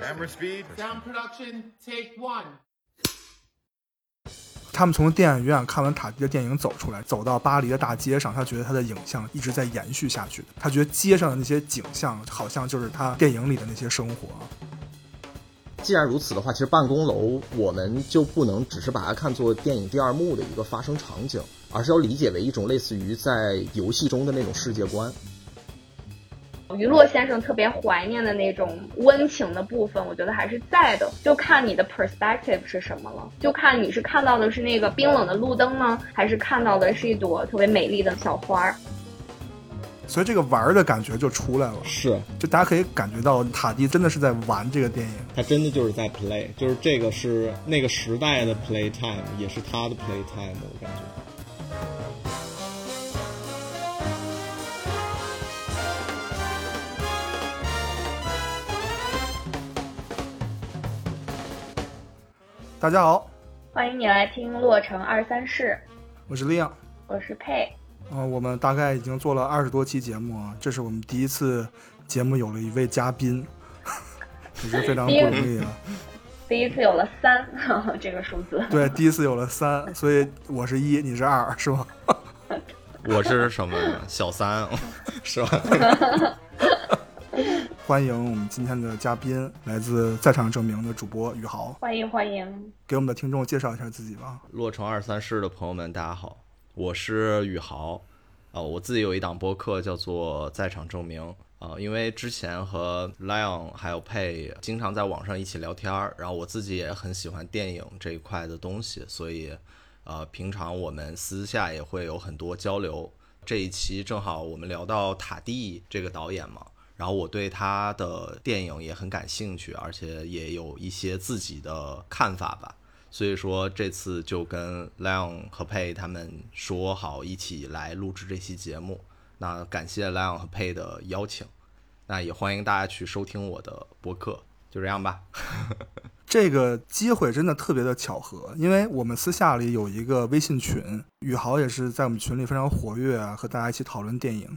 Camera speed. Sound production, take one. 他们从电影院看完塔迪的电影走出来，走到巴黎的大街上，他觉得他的影像一直在延续下去。他觉得街上的那些景象，好像就是他电影里的那些生活。既然如此的话，其实办公楼我们就不能只是把它看作电影第二幕的一个发生场景，而是要理解为一种类似于在游戏中的那种世界观。于洛先生特别怀念的那种温情的部分，我觉得还是在的，就看你的 perspective 是什么了，就看你是看到的是那个冰冷的路灯呢，还是看到的是一朵特别美丽的小花儿。所以这个玩儿的感觉就出来了，是，就大家可以感觉到塔迪真的是在玩这个电影。他真的就是在 play，就是这个是那个时代的 play time，也是他的 play time，我感觉。大家好，欢迎你来听洛城二三事，我是利昂。我是佩。呃，我们大概已经做了二十多期节目啊，这是我们第一次节目有了一位嘉宾，也是非常不容易啊。第一次有了三 这个数字，对，第一次有了三，所以我是一，你是二，是吗？我是什么小三，是吧？欢迎我们今天的嘉宾，来自在场证明的主播宇豪，欢迎欢迎。给我们的听众介绍一下自己吧。洛城二三事的朋友们，大家好，我是宇豪，啊、我自己有一档播客叫做《在场证明》啊、因为之前和 Lion 还有佩经常在网上一起聊天儿，然后我自己也很喜欢电影这一块的东西，所以呃，平常我们私下也会有很多交流。这一期正好我们聊到塔蒂这个导演嘛，然后我对他的电影也很感兴趣，而且也有一些自己的看法吧。所以说这次就跟 Lion 和佩他们说好一起来录制这期节目。那感谢 Lion 和佩的邀请，那也欢迎大家去收听我的播客。就这样吧。这个机会真的特别的巧合，因为我们私下里有一个微信群，宇豪也是在我们群里非常活跃啊，和大家一起讨论电影。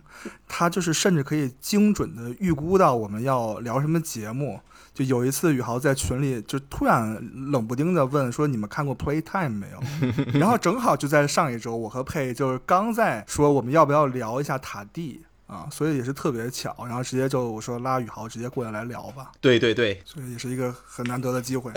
他就是甚至可以精准的预估到我们要聊什么节目。就有一次，宇豪在群里就突然冷不丁的问说：“你们看过 Playtime 没有？” 然后正好就在上一周，我和佩就是刚在说我们要不要聊一下塔蒂啊，所以也是特别巧，然后直接就我说拉宇豪直接过来来聊吧，对对对所以也是一个很难得的机会。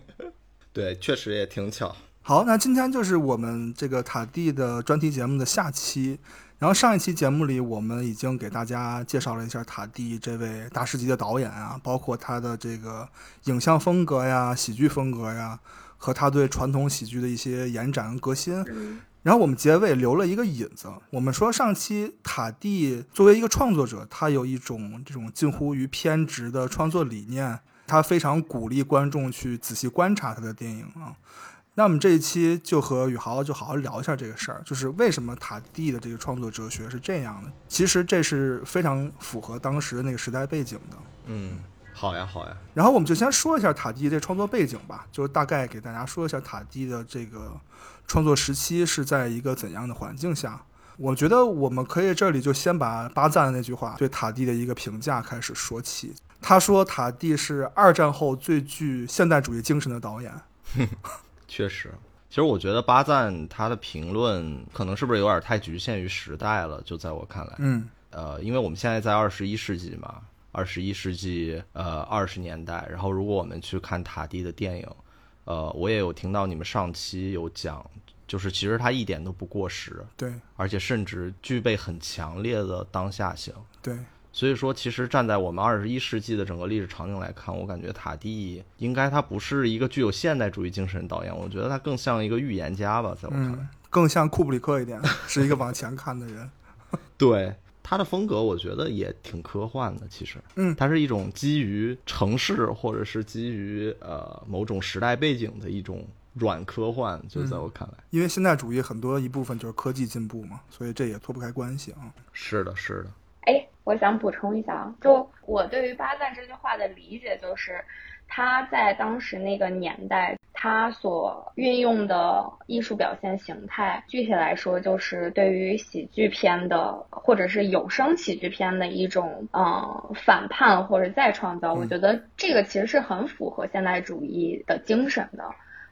对，确实也挺巧。好，那今天就是我们这个塔蒂的专题节目的下期。然后上一期节目里，我们已经给大家介绍了一下塔蒂这位大师级的导演啊，包括他的这个影像风格呀、喜剧风格呀，和他对传统喜剧的一些延展和革新。然后我们结尾留了一个引子，我们说上期塔蒂作为一个创作者，他有一种这种近乎于偏执的创作理念，他非常鼓励观众去仔细观察他的电影啊。那我们这一期就和宇豪就好好聊一下这个事儿，就是为什么塔蒂的这个创作哲学是这样的？其实这是非常符合当时的那个时代背景的。嗯，好呀好呀。然后我们就先说一下塔蒂这创作背景吧，就是大概给大家说一下塔蒂的这个创作时期是在一个怎样的环境下。我觉得我们可以这里就先把巴赞的那句话对塔蒂的一个评价开始说起。他说塔蒂是二战后最具现代主义精神的导演。确实，其实我觉得巴赞他的评论可能是不是有点太局限于时代了？就在我看来，嗯呃，因为我们现在在二十一世纪嘛，二十一世纪呃二十年代，然后如果我们去看塔蒂的电影，呃，我也有听到你们上期有讲，就是其实他一点都不过时，对而且甚至具备很强烈的当下性。对，所以说，其实站在我们二十一世纪的整个历史场景来看，我感觉塔蒂应该他不是一个具有现代主义精神的导演，我觉得他更像一个预言家吧，在我看来。嗯，更像库布里克一点，是一个往前看的人。对他的风格，我觉得也挺科幻的。其实，嗯它是一种基于城市或者是基于呃某种时代背景的一种软科幻，就在我看来，因为现代主义很多一部分就是科技进步嘛，所以这也脱不开关系啊。是的，是的，哎，我想补充一下啊，就我对于巴赞这句话的理解就是，他在当时那个年代，他所运用的艺术表现形态，具体来说就是对于喜剧片的或者是有声喜剧片的一种嗯反叛或者再创造。我觉得这个其实是很符合现代主义的精神的。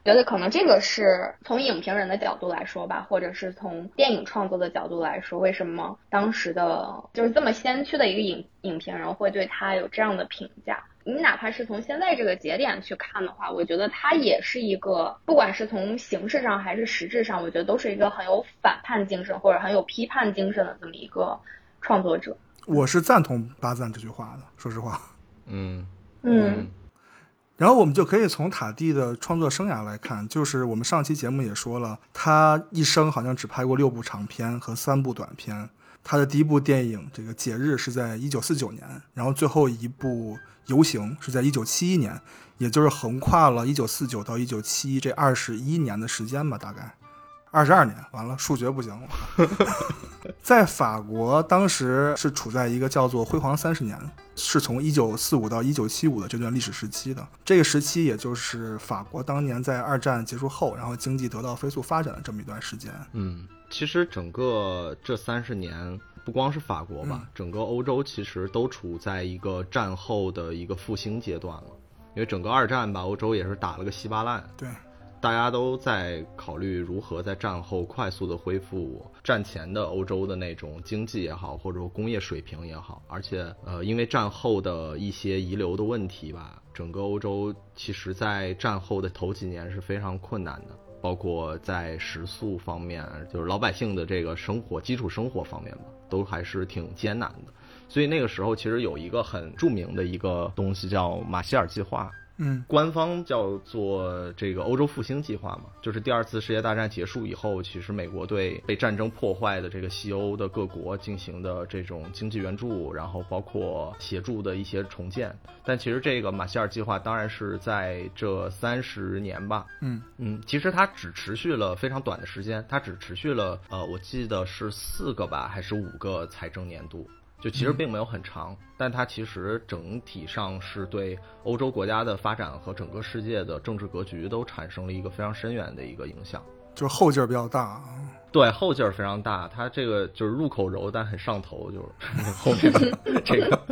觉得可能这个是从影评人的角度来说吧，或者是从电影创作的角度来说，为什么当时的就是这么先驱的一个影影评人会对他有这样的评价？你哪怕是从现在这个节点去看的话，我觉得他也是一个，不管是从形式上还是实质上，我觉得都是一个很有反叛精神或者很有批判精神的这么一个创作者。我是赞同巴赞这句话的，说实话。嗯嗯然后我们就可以从塔蒂的创作生涯来看，就是我们上期节目也说了，他一生好像只拍过六部长片和三部短片。他的第一部电影《这个节日》是在一九四九年，然后最后一部《游行》是在一九七一年，也就是横跨了一九四九到一九七一这二十一年的时间吧，大概二十二年。完了，数学不行了。在法国，当时是处在一个叫做“辉煌三十年”，是从一九四五到一九七五的这段历史时期的。这个时期，也就是法国当年在二战结束后，然后经济得到飞速发展的这么一段时间。嗯，其实整个这三十年，不光是法国吧，整个欧洲其实都处在一个战后的一个复兴阶段了。因为整个二战吧，欧洲也是打了个稀巴烂。对。大家都在考虑如何在战后快速的恢复战前的欧洲的那种经济也好，或者说工业水平也好。而且，呃，因为战后的一些遗留的问题吧，整个欧洲其实在战后的头几年是非常困难的，包括在食宿方面，就是老百姓的这个生活基础生活方面吧，都还是挺艰难的。所以那个时候其实有一个很著名的一个东西叫马歇尔计划。嗯，官方叫做这个欧洲复兴计划嘛，就是第二次世界大战结束以后，其实美国对被战争破坏的这个西欧的各国进行的这种经济援助，然后包括协助的一些重建。但其实这个马歇尔计划当然是在这三十年吧，嗯嗯，其实它只持续了非常短的时间，它只持续了呃，我记得是四个吧，还是五个财政年度。就其实并没有很长，但它其实整体上是对欧洲国家的发展和整个世界的政治格局都产生了一个非常深远的一个影响。就是后劲儿比较大，对后劲儿非常大。它这个就是入口柔，但很上头，就是 后面的这个。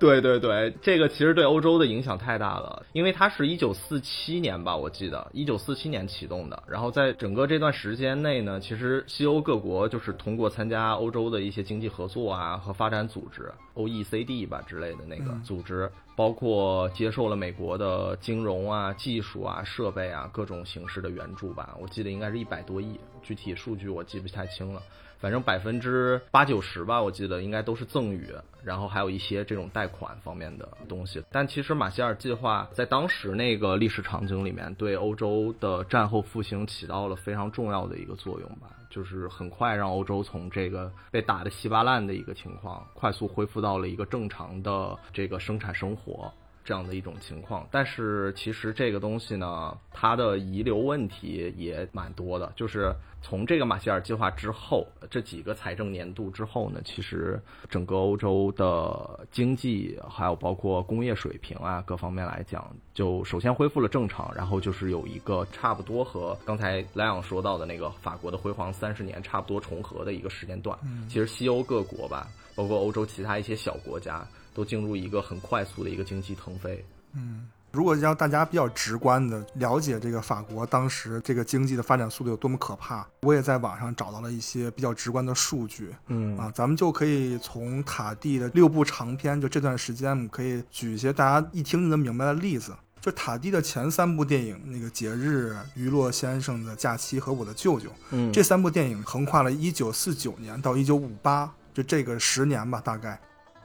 对对对，这个其实对欧洲的影响太大了，因为它是一九四七年吧，我记得一九四七年启动的。然后在整个这段时间内呢，其实西欧各国就是通过参加欧洲的一些经济合作啊和发展组织 （OECD） 吧之类的那个组织，包括接受了美国的金融啊、技术啊、设备啊各种形式的援助吧。我记得应该是一百多亿，具体数据我记不太清了。反正百分之八九十吧，我记得应该都是赠与，然后还有一些这种贷款方面的东西。但其实马歇尔计划在当时那个历史场景里面，对欧洲的战后复兴起到了非常重要的一个作用吧，就是很快让欧洲从这个被打得稀巴烂的一个情况，快速恢复到了一个正常的这个生产生活。这样的一种情况，但是其实这个东西呢，它的遗留问题也蛮多的。就是从这个马歇尔计划之后，这几个财政年度之后呢，其实整个欧洲的经济还有包括工业水平啊各方面来讲，就首先恢复了正常，然后就是有一个差不多和刚才莱昂说到的那个法国的辉煌三十年差不多重合的一个时间段。其实西欧各国吧，包括欧洲其他一些小国家。都进入一个很快速的一个经济腾飞。嗯，如果让大家比较直观的了解这个法国当时这个经济的发展速度有多么可怕，我也在网上找到了一些比较直观的数据。嗯啊，咱们就可以从塔蒂的六部长篇，就这段时间，我们可以举一些大家一听就能明白的例子。就塔蒂的前三部电影，那个《节日》《余洛先生的假期》和《我的舅舅》，嗯，这三部电影横跨了一九四九年到一九五八，就这个十年吧，大概。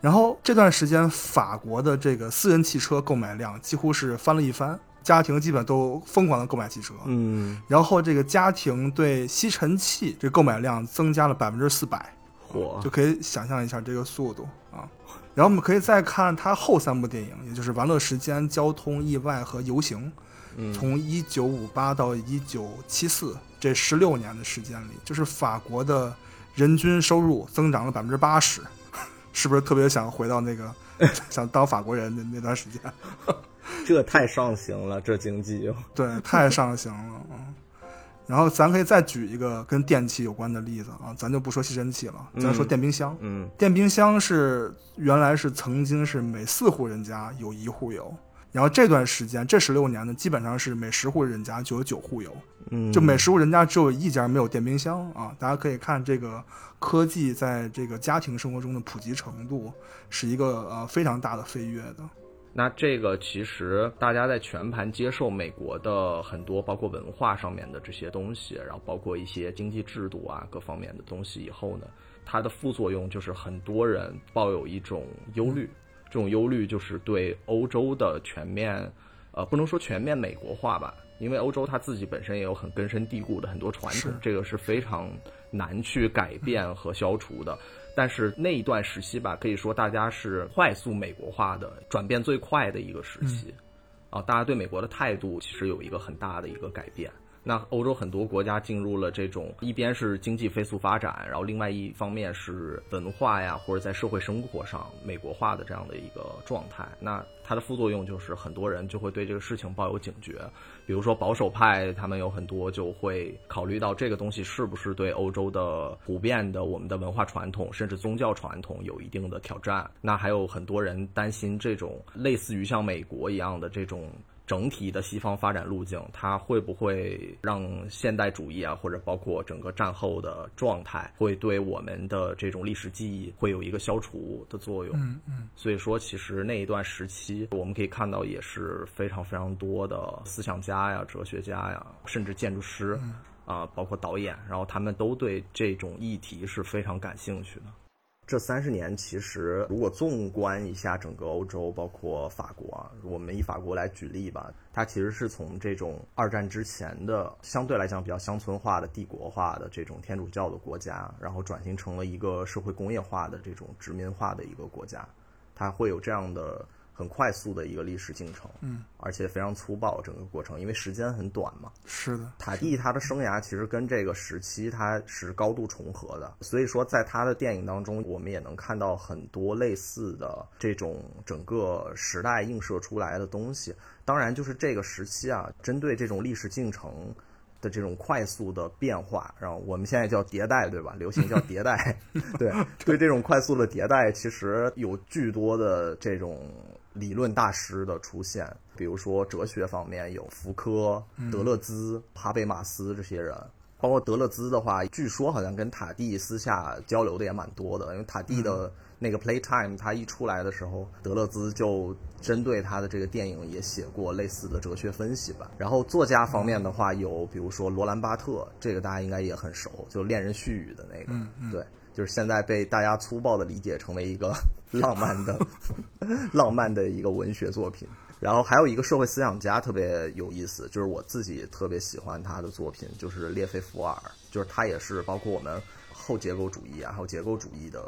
然后这段时间，法国的这个私人汽车购买量几乎是翻了一番，家庭基本都疯狂的购买汽车。嗯，然后这个家庭对吸尘器这购买量增加了百分之四百，嚯，就可以想象一下这个速度啊。然后我们可以再看它后三部电影，也就是《玩乐时间》《交通意外》和《游行》，从一九五八到一九七四这十六年的时间里，就是法国的人均收入增长了百分之八十。是不是特别想回到那个 想当法国人的那段时间？这太上行了，这经济对，太上行了，嗯。然后咱可以再举一个跟电器有关的例子啊，咱就不说吸尘器了，咱说电冰箱。嗯电冰箱是原来是曾经是每四户人家有一户有，然后这段时间这十六年呢，基本上是每十户人家就有九户有，嗯，就每十户人家只有一家没有电冰箱啊。大家可以看这个科技在这个家庭生活中的普及程度是一个呃非常大的飞跃的。那这个其实大家在全盘接受美国的很多包括文化上面的这些东西，然后包括一些经济制度啊各方面的东西以后呢，它的副作用就是很多人抱有一种忧虑，这种忧虑就是对欧洲的全面，呃，不能说全面美国化吧，因为欧洲它自己本身也有很根深蒂固的很多传统，这个是非常难去改变和消除的。但是那一段时期吧，可以说大家是快速美国化的转变最快的一个时期，啊，大家对美国的态度其实有一个很大的一个改变。那欧洲很多国家进入了这种一边是经济飞速发展，然后另外一方面是文化呀或者在社会生活上美国化的这样的一个状态。那它的副作用就是很多人就会对这个事情抱有警觉，比如说保守派，他们有很多就会考虑到这个东西是不是对欧洲的普遍的我们的文化传统甚至宗教传统有一定的挑战。那还有很多人担心这种类似于像美国一样的这种。整体的西方发展路径，它会不会让现代主义啊，或者包括整个战后的状态，会对我们的这种历史记忆会有一个消除的作用？嗯嗯，所以说，其实那一段时期，我们可以看到也是非常非常多的思想家呀、哲学家呀，甚至建筑师啊、包括导演，然后他们都对这种议题是非常感兴趣的。这三十年，其实如果纵观一下整个欧洲，包括法国啊，我们以法国来举例吧，它其实是从这种二战之前的相对来讲比较乡村化的帝国化的这种天主教的国家，然后转型成了一个社会工业化的这种殖民化的一个国家，它会有这样的很快速的一个历史进程，嗯，而且非常粗暴整个过程，因为时间很短嘛，是的，塔蒂他的生涯其实跟这个时期他是高度重合的，所以说在他的电影当中，我们也能看到很多类似的这种整个时代映射出来的东西。当然，就是这个时期啊，针对这种历史进程的这种快速的变化，然后我们现在叫迭代，对吧？流行叫迭代，对对这种快速的迭代，其实有巨多的这种理论大师的出现，比如说哲学方面有福柯、德勒兹、哈贝马斯这些人。包括德勒兹的话，据说好像跟塔蒂私下交流的也蛮多的，因为塔蒂的那个 Playtime 他一出来的时候，德勒兹就针对他的这个电影也写过类似的哲学分析吧。然后作家方面的话，有比如说罗兰巴特，这个大家应该也很熟，就《恋人絮语》的那个，对，就是现在被大家粗暴的理解成为一个 浪漫的 浪漫的一个文学作品。然后还有一个社会思想家特别有意思，就是我自己特别喜欢他的作品，就是列菲伏尔，就是他也是包括我们后结构主义啊，还有结构主义的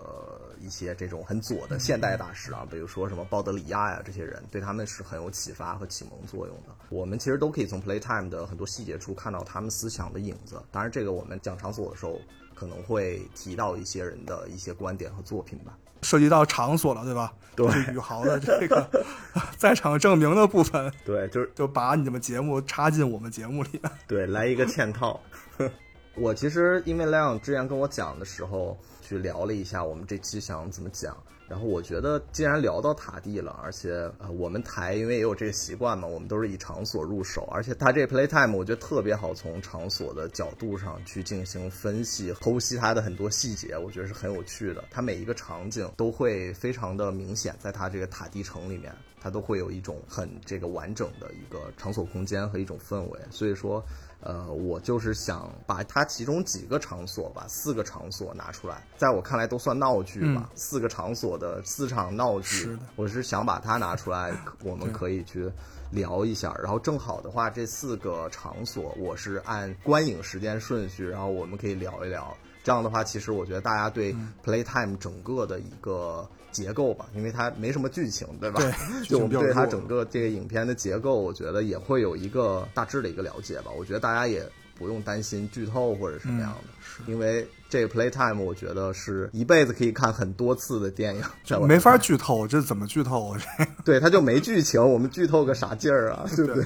一些这种很左的现代大师啊，比如说什么鲍德里亚呀这些人，对他们是很有启发和启蒙作用的。我们其实都可以从 Playtime 的很多细节处看到他们思想的影子。当然，这个我们讲场所的时候可能会提到一些人的一些观点和作品吧。涉及到场所了，对吧？对是宇豪的这个 在场证明的部分，对，就是就把你们节目插进我们节目里。对，来一个嵌套。我其实因为莱昂之前跟我讲的时候，去聊了一下我们这期想怎么讲。然后我觉得，既然聊到塔地了，而且呃，我们台因为也有这个习惯嘛，我们都是以场所入手，而且它这个 playtime 我觉得特别好从场所的角度上去进行分析、剖析它的很多细节，我觉得是很有趣的。它每一个场景都会非常的明显，在它这个塔地城里面，它都会有一种很这个完整的一个场所空间和一种氛围。所以说。呃，我就是想把它其中几个场所吧，四个场所拿出来，在我看来都算闹剧吧。四个场所的四场闹剧是，我是想把它拿出来，我们可以去聊一下。然后正好的话，这四个场所我是按观影时间顺序，然后我们可以聊一聊。这样的话，其实我觉得大家对嗯 Playtime 整个的一个结构吧，因为它没什么剧情，对吧？对就我们对它整个这个影片的结构，我觉得也会有一个大致的一个了解吧。我觉得大家也不用担心剧透或者什么样的，是。因为这个 Playtime 我觉得是一辈子可以看很多次的电影，没法看剧透，这怎么剧透啊？这对，它就没剧情，我们剧透个啥劲儿啊，对不对？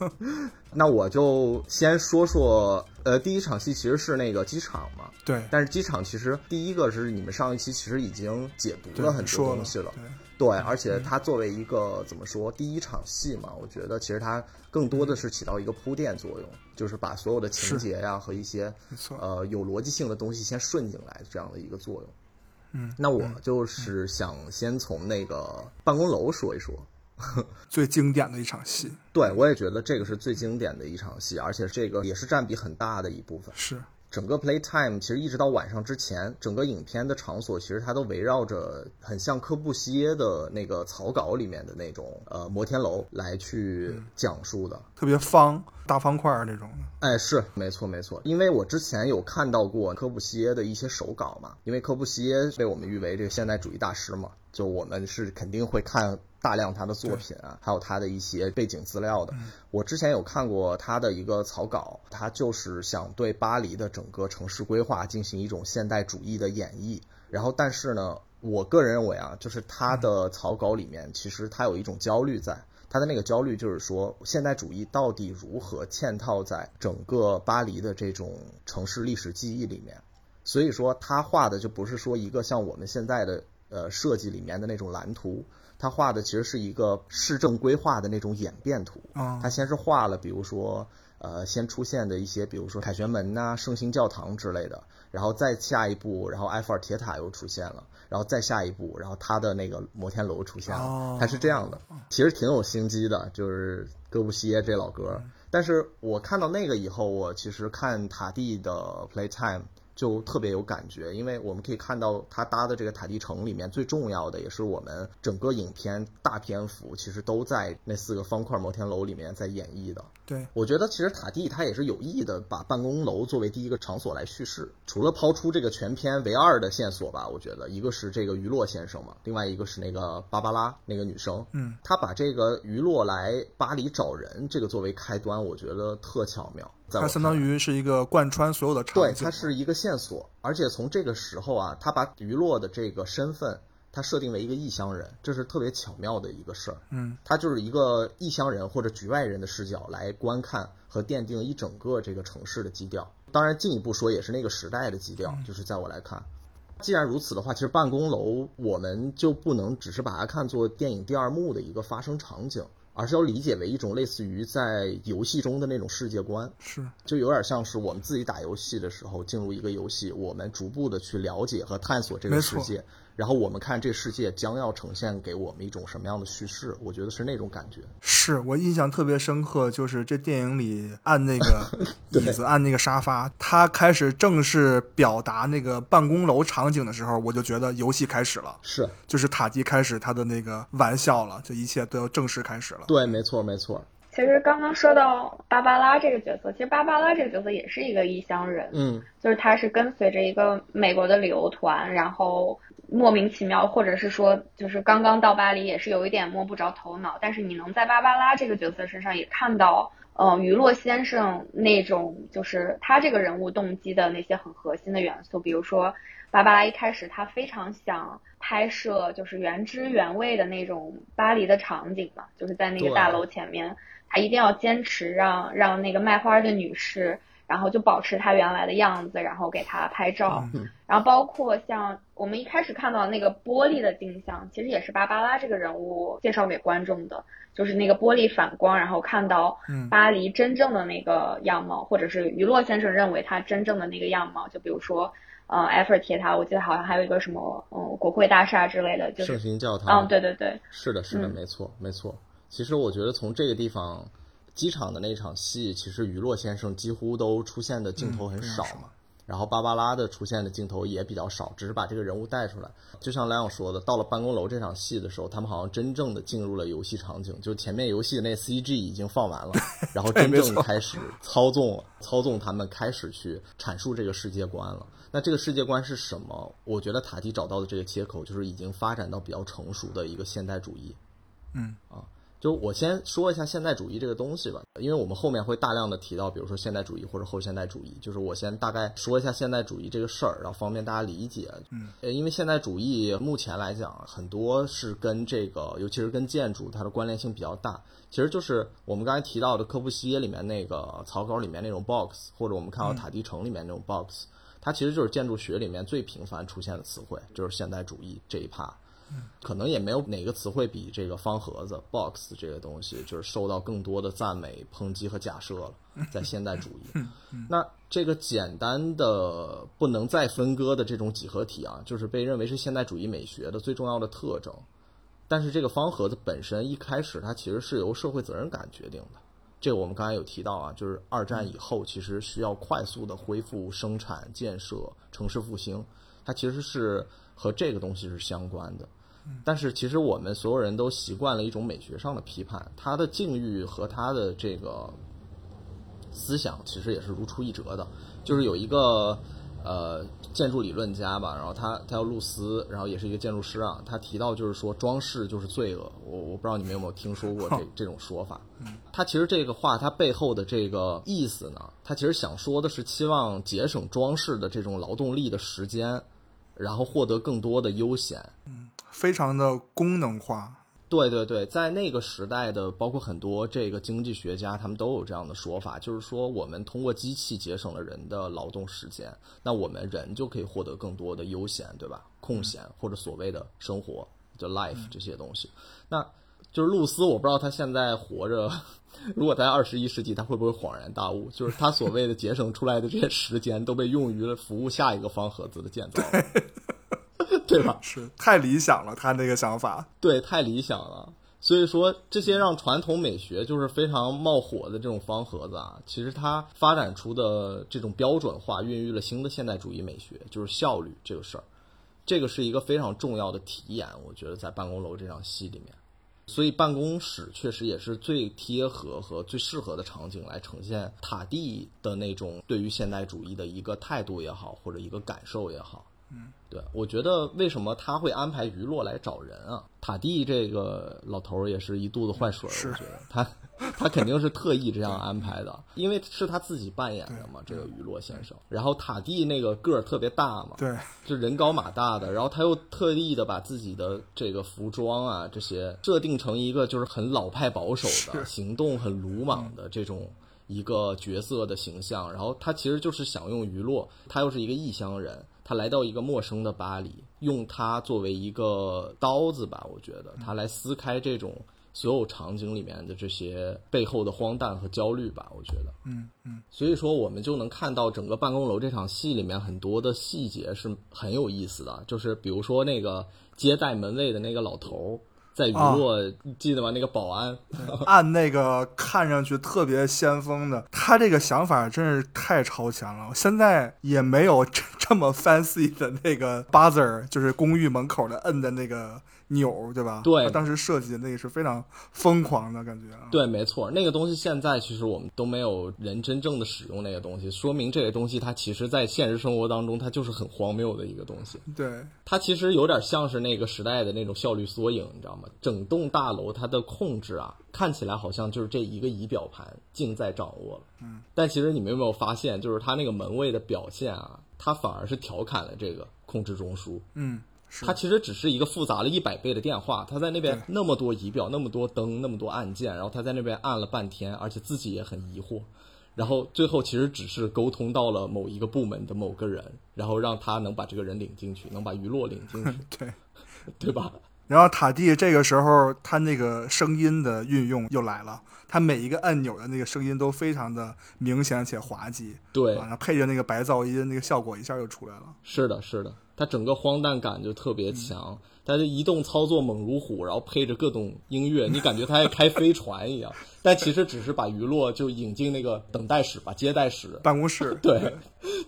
那我就先说说，呃，第一场戏其实是那个机场嘛，对。但是机场其实第一个是你们上一期其实已经解读了很多东西了，对。对，而且它作为一个怎么说第一场戏嘛，我觉得其实它更多的是起到一个铺垫作用，就是把所有的情节呀、和一些呃有逻辑性的东西先顺进来这样的一个作用。嗯，那我就是想先从那个办公楼说一说。最经典的一场戏对，我也觉得这个是最经典的一场戏，而且这个也是占比很大的一部分。是整个 playtime 其实一直到晚上之前，整个影片的场所其实它都围绕着很像科布西耶的那个草稿里面的那种呃摩天楼来去讲述的。特别方大方块儿那种的，哎，是没错没错，因为我之前有看到过科布西耶的一些手稿嘛，因为科布西耶被我们誉为这个现代主义大师嘛，就我们是肯定会看大量他的作品啊，还有他的一些背景资料的。我之前有看过他的一个草稿，他就是想对巴黎的整个城市规划进行一种现代主义的演绎，然后但是呢，我个人认为啊，就是他的草稿里面其实他有一种焦虑在。他的那个焦虑就是说，现代主义到底如何嵌套在整个巴黎的这种城市历史记忆里面？所以说，他画的就不是说一个像我们现在的呃设计里面的那种蓝图，他画的其实是一个市政规划的那种演变图。啊他先是画了，比如说呃，先出现的一些，比如说凯旋门呐、圣心教堂之类的，然后再下一步，然后埃菲尔铁塔又出现了，然后再下一步，然后他的那个摩天楼出现了，哦他是这样的，其实挺有心机的，就是哥布西耶这老哥。但是我看到那个以后，我其实看塔蒂的 Playtime 就特别有感觉，因为我们可以看到他搭的这个塔地城里面最重要的，也是我们整个影片大篇幅其实都在那四个方块摩天楼里面在演绎的。对，我觉得其实塔地他也是有意的把办公楼作为第一个场所来叙事，除了抛出这个全片唯二的线索吧，我觉得一个是这个于洛先生嘛，另外一个是那个芭芭拉那个女生，嗯，他把这个于洛来巴黎找人这个作为开端，我觉得特巧妙。它相当于是一个贯穿所有的场景对，它是一个线索，而且从这个时候啊，他把于洛的这个身份，他设定为一个异乡人，这是特别巧妙的一个事儿。嗯，他就是一个异乡人或者局外人的视角来观看和奠定一整个这个城市的基调。当然，进一步说也是那个时代的基调，就是在我来看。既然如此的话，其实办公楼我们就不能只是把它看作电影第二幕的一个发生场景，而是要理解为一种类似于在游戏中的那种世界观。是就有点像是我们自己打游戏的时候，进入一个游戏，我们逐步的去了解和探索这个世界，然后我们看这世界将要呈现给我们一种什么样的叙事，我觉得是那种感觉。是我印象特别深刻，就是这电影里按那个 椅子，按那个沙发，他开始正式表达那个办公楼场景的时候，我就觉得游戏开始了，是就是塔吉开始他的那个玩笑了，这一切都要正式开始了。对，没错，没错。其实刚刚说到芭芭拉这个角色，其实芭芭拉这个角色也是一个异乡人，嗯，就是他是跟随着一个美国的旅游团，然后莫名其妙，或者是说就是刚刚到巴黎，也是有一点摸不着头脑。但是你能在芭芭拉这个角色身上也看到，呃，于洛先生那种就是他这个人物动机的那些很核心的元素，比如说芭芭拉一开始他非常想拍摄就是原汁原味的那种巴黎的场景嘛，就是在那个大楼前面，他一定要坚持让让那个卖花的女士。然后就保持它原来的样子，然后给它拍照。嗯然后包括像我们一开始看到那个玻璃的镜像，其实也是芭芭拉这个人物介绍给观众的，就是那个玻璃反光，然后看到嗯巴黎真正的那个样貌，或者是于洛先生认为他真正的那个样貌。就比如说，呃，埃菲尔铁塔，我记得好像还有一个什么，嗯，国会大厦之类的，就是圣，心教堂。嗯，对对对，是的，是的，嗯没错，没错。其实我觉得从这个地方，机场的那场戏，其实于洛先生几乎都出现的镜头很少嘛。然后芭芭拉的出现的镜头也比较少，只是把这个人物带出来。就像莱昂说的，到了办公楼这场戏的时候，他们好像真正的进入了游戏场景，就前面游戏的那 CG 已经放完了，然后真正开始操纵了，操纵他们开始去阐述这个世界观了。那这个世界观是什么？我觉得塔蒂找到的这个切口，就是已经发展到比较成熟的一个现代主义。嗯啊，就是我先说一下现代主义这个东西吧，因为我们后面会大量的提到，比如说现代主义或者后现代主义。就是我先大概说一下现代主义这个事儿，然后方便大家理解。嗯，呃，因为现代主义目前来讲，很多是跟这个，尤其是跟建筑，它的关联性比较大。其实就是我们刚才提到的科布西耶里面那个草稿里面那种 box，或者我们看到塔地城里面那种 box，、它其实就是建筑学里面最频繁出现的词汇，就是现代主义这一趴。可能也没有哪个词汇比这个方盒子 box 这个东西就是受到更多的赞美、抨击和假设了，在现代主义。那这个简单的不能再分割的这种几何体啊，就是被认为是现代主义美学的最重要的特征。但是这个方盒子本身一开始它其实是由社会责任感决定的。这个我们刚才有提到啊，就是二战以后其实需要快速的恢复生产建设、城市复兴，它其实是和这个东西是相关的。但是其实我们所有人都习惯了一种美学上的批判，他的境遇和他的这个思想其实也是如出一辙的。就是有一个呃建筑理论家吧，然后他他叫露丝，然后也是一个建筑师啊，他提到就是说装饰就是罪恶。我我不知道你们有没有听说过这这种说法。他其实这个话他背后的这个意思呢，他其实想说的是期望节省装饰的这种劳动力的时间，然后获得更多的悠闲。非常的功能化。对对对，在那个时代的，包括很多这个经济学家，他们都有这样的说法，就是说我们通过机器节省了人的劳动时间，那我们人就可以获得更多的悠闲，对吧？空闲或者所谓的生活，就 life 这些东西。那就是露丝，我不知道他现在活着，如果在二十一世纪，他会不会恍然大悟？就是他所谓的节省出来的这些时间，都被用于了服务下一个方盒子的建造，对吧？是太理想了，他那个想法。对，太理想了。所以说，这些让传统美学就是非常冒火的这种方盒子啊，其实它发展出的这种标准化，孕育了新的现代主义美学，就是效率这个事儿。这个是一个非常重要的体验，我觉得在办公楼这场戏里面。所以办公室确实也是最贴合和最适合的场景来呈现塔蒂的那种对于现代主义的一个态度也好，或者一个感受也好。嗯，对，我觉得为什么他会安排于洛来找人啊？塔蒂这个老头儿也是一肚子坏水儿，我觉得他他肯定是特意这样安排的，因为是他自己扮演的嘛，这个娱乐先生。然后塔蒂那个个儿特别大嘛，对，就人高马大的，然后他又特意的把自己的这个服装啊这些设定成一个就是很老派保守的，是行动很鲁莽的这种一个角色的形象。然后他其实就是想用娱乐，他又是一个异乡人，他来到一个陌生的巴黎，用它作为一个刀子吧，我觉得他来撕开这种所有场景里面的这些背后的荒诞和焦虑吧，我觉得。嗯嗯，所以说，我们就能看到整个办公楼这场戏里面很多的细节是很有意思的，就是比如说那个接待门卫的那个老头儿，在雨落，你记得吗？那个保安，按那个看上去特别先锋的，他这个想法真是太超前了。现在也没有这这么 fancy 的那个 buzzer，就是公寓门口的摁的那个钮，对吧？对当时设计的那个是非常疯狂的感觉啊。对，没错，那个东西现在其实我们都没有人真正的使用那个东西，说明这个东西它其实在现实生活当中它就是很荒谬的一个东西。对，它其实有点像是那个时代的那种效率缩影，你知道吗？整栋大楼它的控制啊，看起来好像就是这一个仪表盘尽在掌握了。嗯，但其实你们有没有发现，就是它那个门卫的表现啊，它反而是调侃了这个控制中枢。嗯，是它其实只是一个复杂了一百倍的电话，他在那边那么多仪表、那么多灯、那么多按键，然后他在那边按了半天，而且自己也很疑惑，然后最后其实只是沟通到了某一个部门的某个人，然后让他能把这个人领进去，能把娱乐领进去，对。对吧？然后塔蒂这个时候，他那个声音的运用又来了，他每一个按钮的那个声音都非常的明显且滑稽，对啊，然后配着那个白噪音，那个效果一下就出来了。是的，是的，它整个荒诞感就特别强，它的移动操作猛如虎，然后配着各种音乐，你感觉它在开飞船一样，但其实只是把娱乐就引进那个等待室吧，接待室，办公室，对，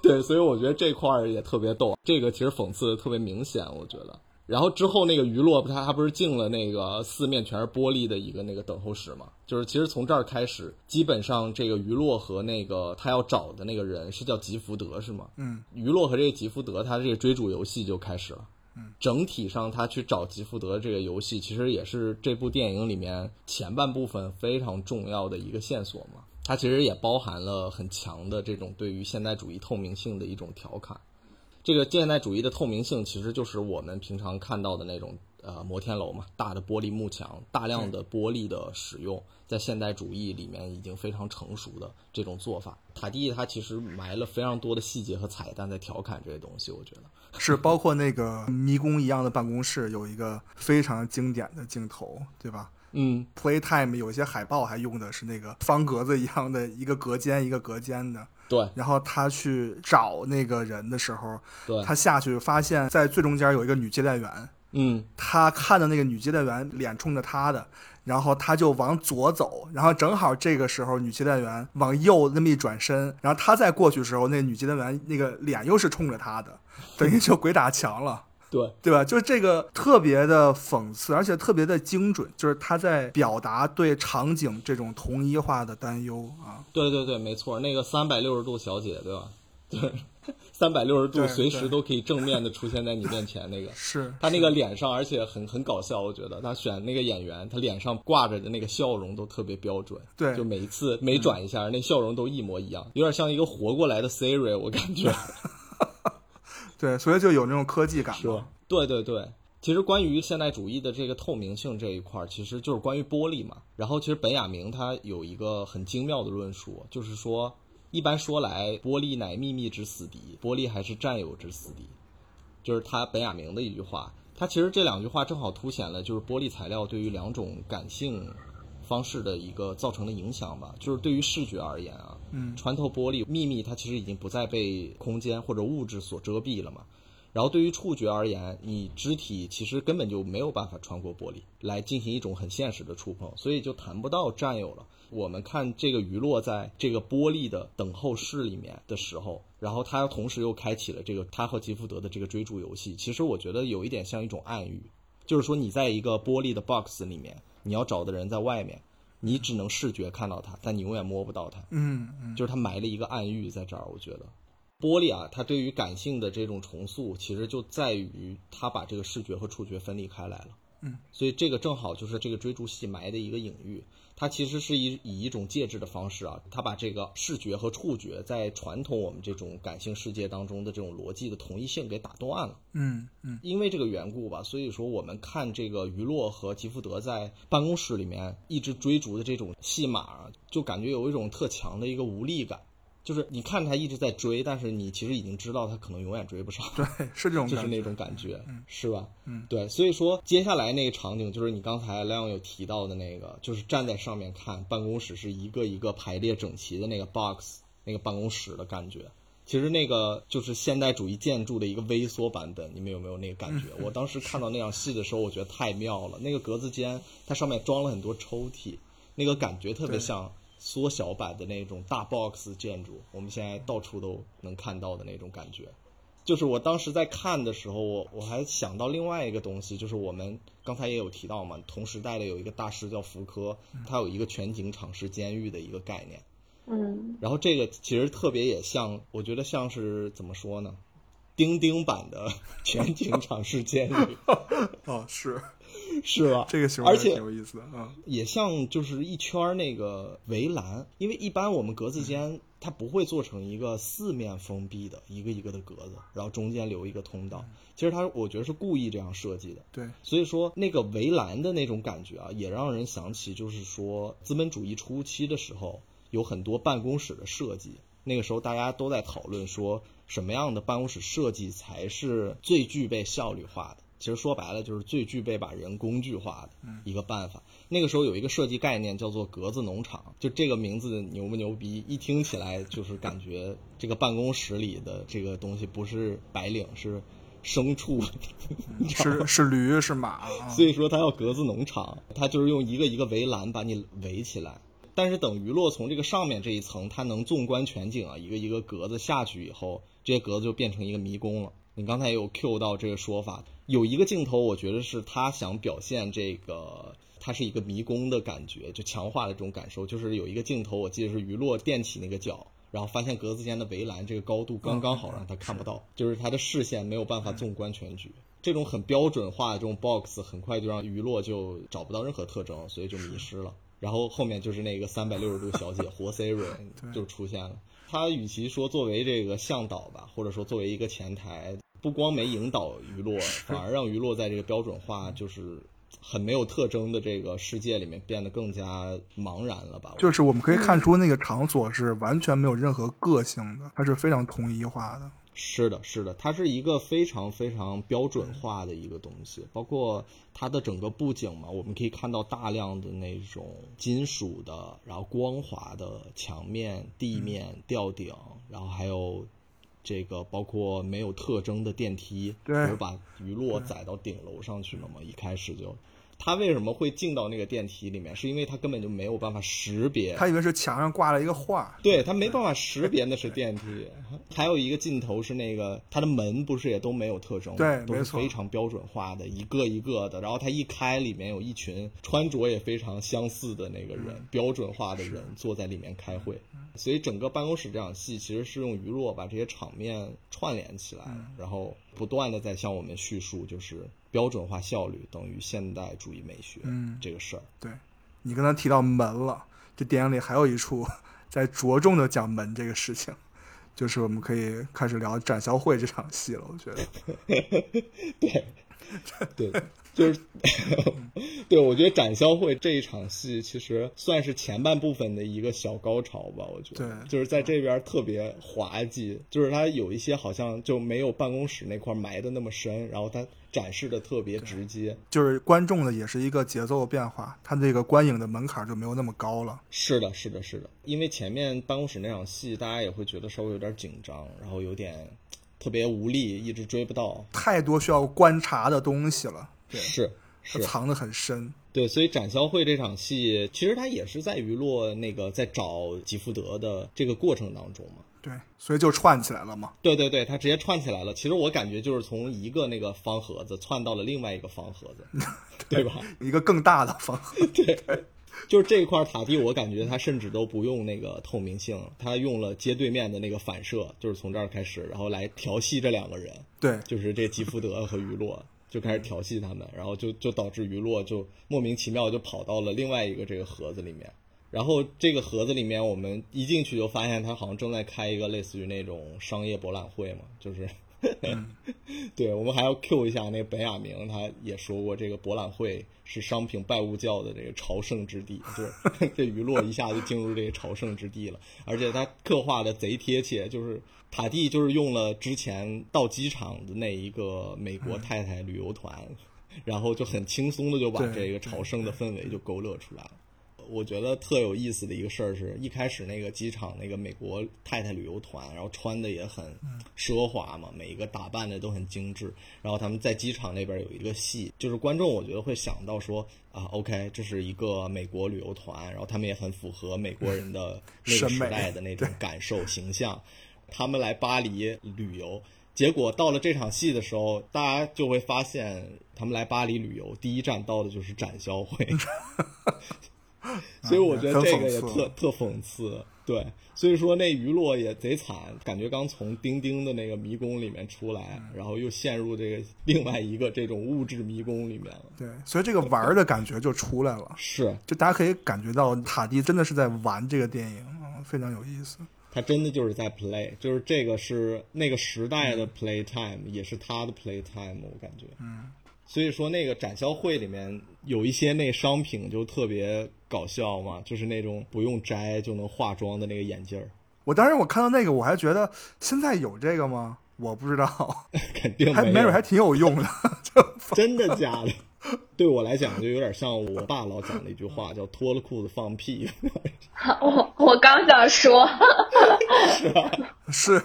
对，所以我觉得这块儿也特别逗，这个其实讽刺的特别明显，我觉得。然后之后那个余洛，他他不是进了那个四面全是玻璃的一个那个等候室嘛？就是其实从这儿开始，基本上这个余洛和那个他要找的那个人是叫吉福德是吗？嗯，余洛和这个吉福德，他这个追逐游戏就开始了。嗯整体上他去找吉福德这个游戏，其实也是这部电影里面前半部分非常重要的一个线索嘛。它其实也包含了很强的这种对于现代主义透明性的一种调侃。这个现代主义的透明性，其实就是我们平常看到的那种呃摩天楼嘛，大的玻璃幕墙，大量的玻璃的使用，在现代主义里面已经非常成熟的这种做法。塔蒂他其实埋了非常多的细节和彩蛋在调侃这些东西，我觉得。是包括那个迷宫一样的办公室有一个非常经典的镜头，对吧嗯，？Playtime 有一些海报还用的是那个方格子一样的一个隔间一个隔间的，对。然后他去找那个人的时候，对，他下去发现，在最中间有一个女接待员，嗯。他看到那个女接待员脸冲着他的，然后他就往左走，然后正好这个时候女接待员往右那么一转身，然后他再过去的时候，那女接待员那个脸又是冲着他的，等于就鬼打墙了。对，对吧？就是这个特别的讽刺，而且特别的精准，就是他在表达对场景这种同一化的担忧啊。对对对，没错，那个三百六十度小姐，对吧？对，三百六十度随时都可以正面的出现在你面前，那个。是他那个脸上，而且很很搞笑，我觉得他选那个演员，他脸上挂着的那个笑容都特别标准，对就每一次每转一下，那笑容都一模一样，有点像一个活过来的 Siri，我感觉。对，所以就有那种科技感嘛是？对对对，其实关于现代主义的这个透明性这一块儿，其实就是关于玻璃嘛。然后其实本雅明他有一个很精妙的论述，就是说，一般说来，玻璃乃秘密之死敌，玻璃还是占有之死敌，就是他本雅明的一句话。他其实这两句话正好凸显了就是玻璃材料对于两种感性方式的一个造成的影响吧。就是对于视觉而言啊，嗯穿透玻璃秘密它其实已经不再被空间或者物质所遮蔽了嘛。然后对于触觉而言，你肢体其实根本就没有办法穿过玻璃来进行一种很现实的触碰，所以就谈不到占有了。我们看这个鱼落在这个玻璃的等候室里面的时候，然后他同时又开启了这个他和吉福德的这个追逐游戏。其实我觉得有一点像一种暗喻，就是说你在一个玻璃的 box 里面，你要找的人在外面，你只能视觉看到他，但你永远摸不到他。嗯嗯，就是他埋了一个暗喻在这儿，我觉得。玻璃啊，它对于感性的这种重塑，其实就在于它把这个视觉和触觉分离开来了。嗯，所以这个正好就是这个追逐戏埋的一个隐喻。它其实是以以一种介质的方式啊，它把这个视觉和触觉在传统我们这种感性世界当中的这种逻辑的同一性给打断了。嗯嗯因为这个缘故吧，所以说我们看这个于洛和吉福德在办公室里面一直追逐的这种戏码啊，就感觉有一种特强的一个无力感。就是你看他一直在追，但是你其实已经知道他可能永远追不上。对，是这种感觉。就是那种感觉，是吧？嗯，对，所以说接下来那个场景就是你刚才亮有提到的那个，就是站在上面看办公室是一个一个排列整齐的那个 box，那个办公室的感觉。其实那个就是现代主义建筑的一个微缩版本，你们有没有那个感觉？我当时看到那场戏的时候，我觉得太妙了。那个格子间，它上面装了很多抽屉，那个感觉特别像缩小版的那种大 box 建筑，我们现在到处都能看到的那种感觉。就是我当时在看的时候，我我还想到另外一个东西，就是我们刚才也有提到嘛，同时代的有一个大师叫福柯，他有一个全景敞式监狱的一个概念。嗯然后这个其实特别也像，我觉得像是怎么说呢？钉钉版的全景敞式监狱，哦，是 是吧？这个形容而且挺有意思的啊。也像就是一圈儿那个围栏，因为一般我们格子间它不会做成一个四面封闭的一个一个的格子，然后中间留一个通道。其实它我觉得是故意这样设计的。对，所以说那个围栏的那种感觉啊，也让人想起就是说资本主义初期的时候，有很多办公室的设计。那个时候大家都在讨论说什么样的办公室设计才是最具备效率化的。其实说白了就是最具备把人工具化的一个办法。那个时候有一个设计概念叫做格子农场，就这个名字牛不牛逼？一听起来就是感觉这个办公室里的这个东西不是白领，是牲畜。是是驴是马啊。所以说它要格子农场，它就是用一个一个围栏把你围起来。但是等鱼落从这个上面这一层，它能纵观全景啊，一个一个格子下去以后，这些格子就变成一个迷宫了。你刚才也有 Q 到这个说法，有一个镜头，我觉得是他想表现这个，它是一个迷宫的感觉，就强化了这种感受。就是有一个镜头，我记得是鱼落垫起那个脚，然后发现格子间的围栏这个高度刚刚好让他看不到，就是他的视线没有办法纵观全局。这种很标准化的这种 box 很快就让娱乐就找不到任何特征，所以就迷失了。然后后面就是那个三百六十度小姐 活 Siri 就出现了。他与其说作为这个向导吧，或者说作为一个前台，不光没引导娱乐，反而让娱乐在这个标准化就是很没有特征的这个世界里面变得更加茫然了吧？就是我们可以看出那个场所是完全没有任何个性的，它是非常统一化的。是的，是的，它是一个非常非常标准化的一个东西，包括它的整个布景嘛，我们可以看到大量的那种金属的，然后光滑的墙面、地面、吊顶，然后还有这个包括没有特征的电梯，对不是把余落载到顶楼上去了吗？一开始就。他为什么会进到那个电梯里面？是因为他根本就没有办法识别，他以为是墙上挂了一个画，对他没办法识别那是电梯。还有一个镜头是那个他的门不是也都没有特征对，都是对没错非常标准化的，一个一个的。然后他一开，里面有一群穿着也非常相似的那个人，嗯标准化的人坐在里面开会。所以整个办公室这场戏其实是用娱乐把这些场面串联起来，嗯然后不断的在向我们叙述，就是标准化效率等于现代主义美学嗯这个事儿。对，你刚才提到门了，这电影里还有一处在着重的讲门这个事情，就是我们可以开始聊展销会这场戏了。我觉得，对，就是，对我觉得展销会这一场戏其实算是前半部分的一个小高潮吧。我觉得，对就是在这边特别滑稽，就是它有一些好像就没有办公室那块埋的那么深，然后它展示的特别直接。就是观众的也是一个节奏变化，他这个观影的门槛就没有那么高了。是的，是的，是的，因为前面办公室那场戏，大家也会觉得稍微有点紧张，然后有点特别无力，一直追不到。太多需要观察的东西了，对，是是，藏得很深。对，所以展销会这场戏，其实它也是在娱乐那个在找吉福德的这个过程当中嘛。对，所以就串起来了嘛。对对对，它直接串起来了。其实我感觉就是从一个那个方盒子串到了另外一个方盒子，对吧？一个更大的方盒，就是这块塔地，我感觉他甚至都不用那个透明性，他用了街对面的那个反射，就是从这儿开始，然后来调戏这两个人，对，就是这吉福德和于洛就开始调戏他们，然后就就导致于洛就莫名其妙就跑到了另外一个这个盒子里面。然后这个盒子里面，我们一进去就发现他好像正在开一个类似于那种商业博览会嘛，就是，对我们还要 Q 一下那个本雅明，他也说过这个博览会是商品拜物教的这个朝圣之地，就是 这娱乐一下就进入这个朝圣之地了，而且他刻画的贼贴切，就是塔蒂就是用了之前到机场的那一个美国太太旅游团，然后就很轻松的就把这个朝圣的氛围就勾勒出来了。我觉得特有意思的一个事儿是，一开始那个机场那个美国太太旅游团，然后穿的也很奢华嘛，每一个打扮的都很精致。然后他们在机场那边有一个戏，就是观众我觉得会想到说啊，OK，这是一个美国旅游团，然后他们也很符合美国人的那个时代的那种感受形象。他们来巴黎旅游，结果到了这场戏的时候，大家就会发现，他们来巴黎旅游，第一站到的就是展销会。所以我觉得这个也特特讽刺，对，所以说那娱乐也贼惨，感觉刚从钉钉的那个迷宫里面出来，然后又陷入这个另外一个这种物质迷宫里面了。对，所以这个玩儿的感觉就出来了。是就大家可以感觉到塔蒂真的是在玩这个电影啊，非常有意思。他真的就是在 play，就是这个是那个时代的 play time，、也是他的 play time，我感觉。嗯。所以说那个展销会里面有一些那商品就特别搞笑嘛，就是那种不用摘就能化妆的那个眼镜儿，我当时我看到那个，我还觉得现在有这个吗？我不知道，肯定还没有。没准还挺有用的。就真的假的？对我来讲，就有点像我爸老讲的一句话，叫“脱了裤子放屁 我我刚想说，是，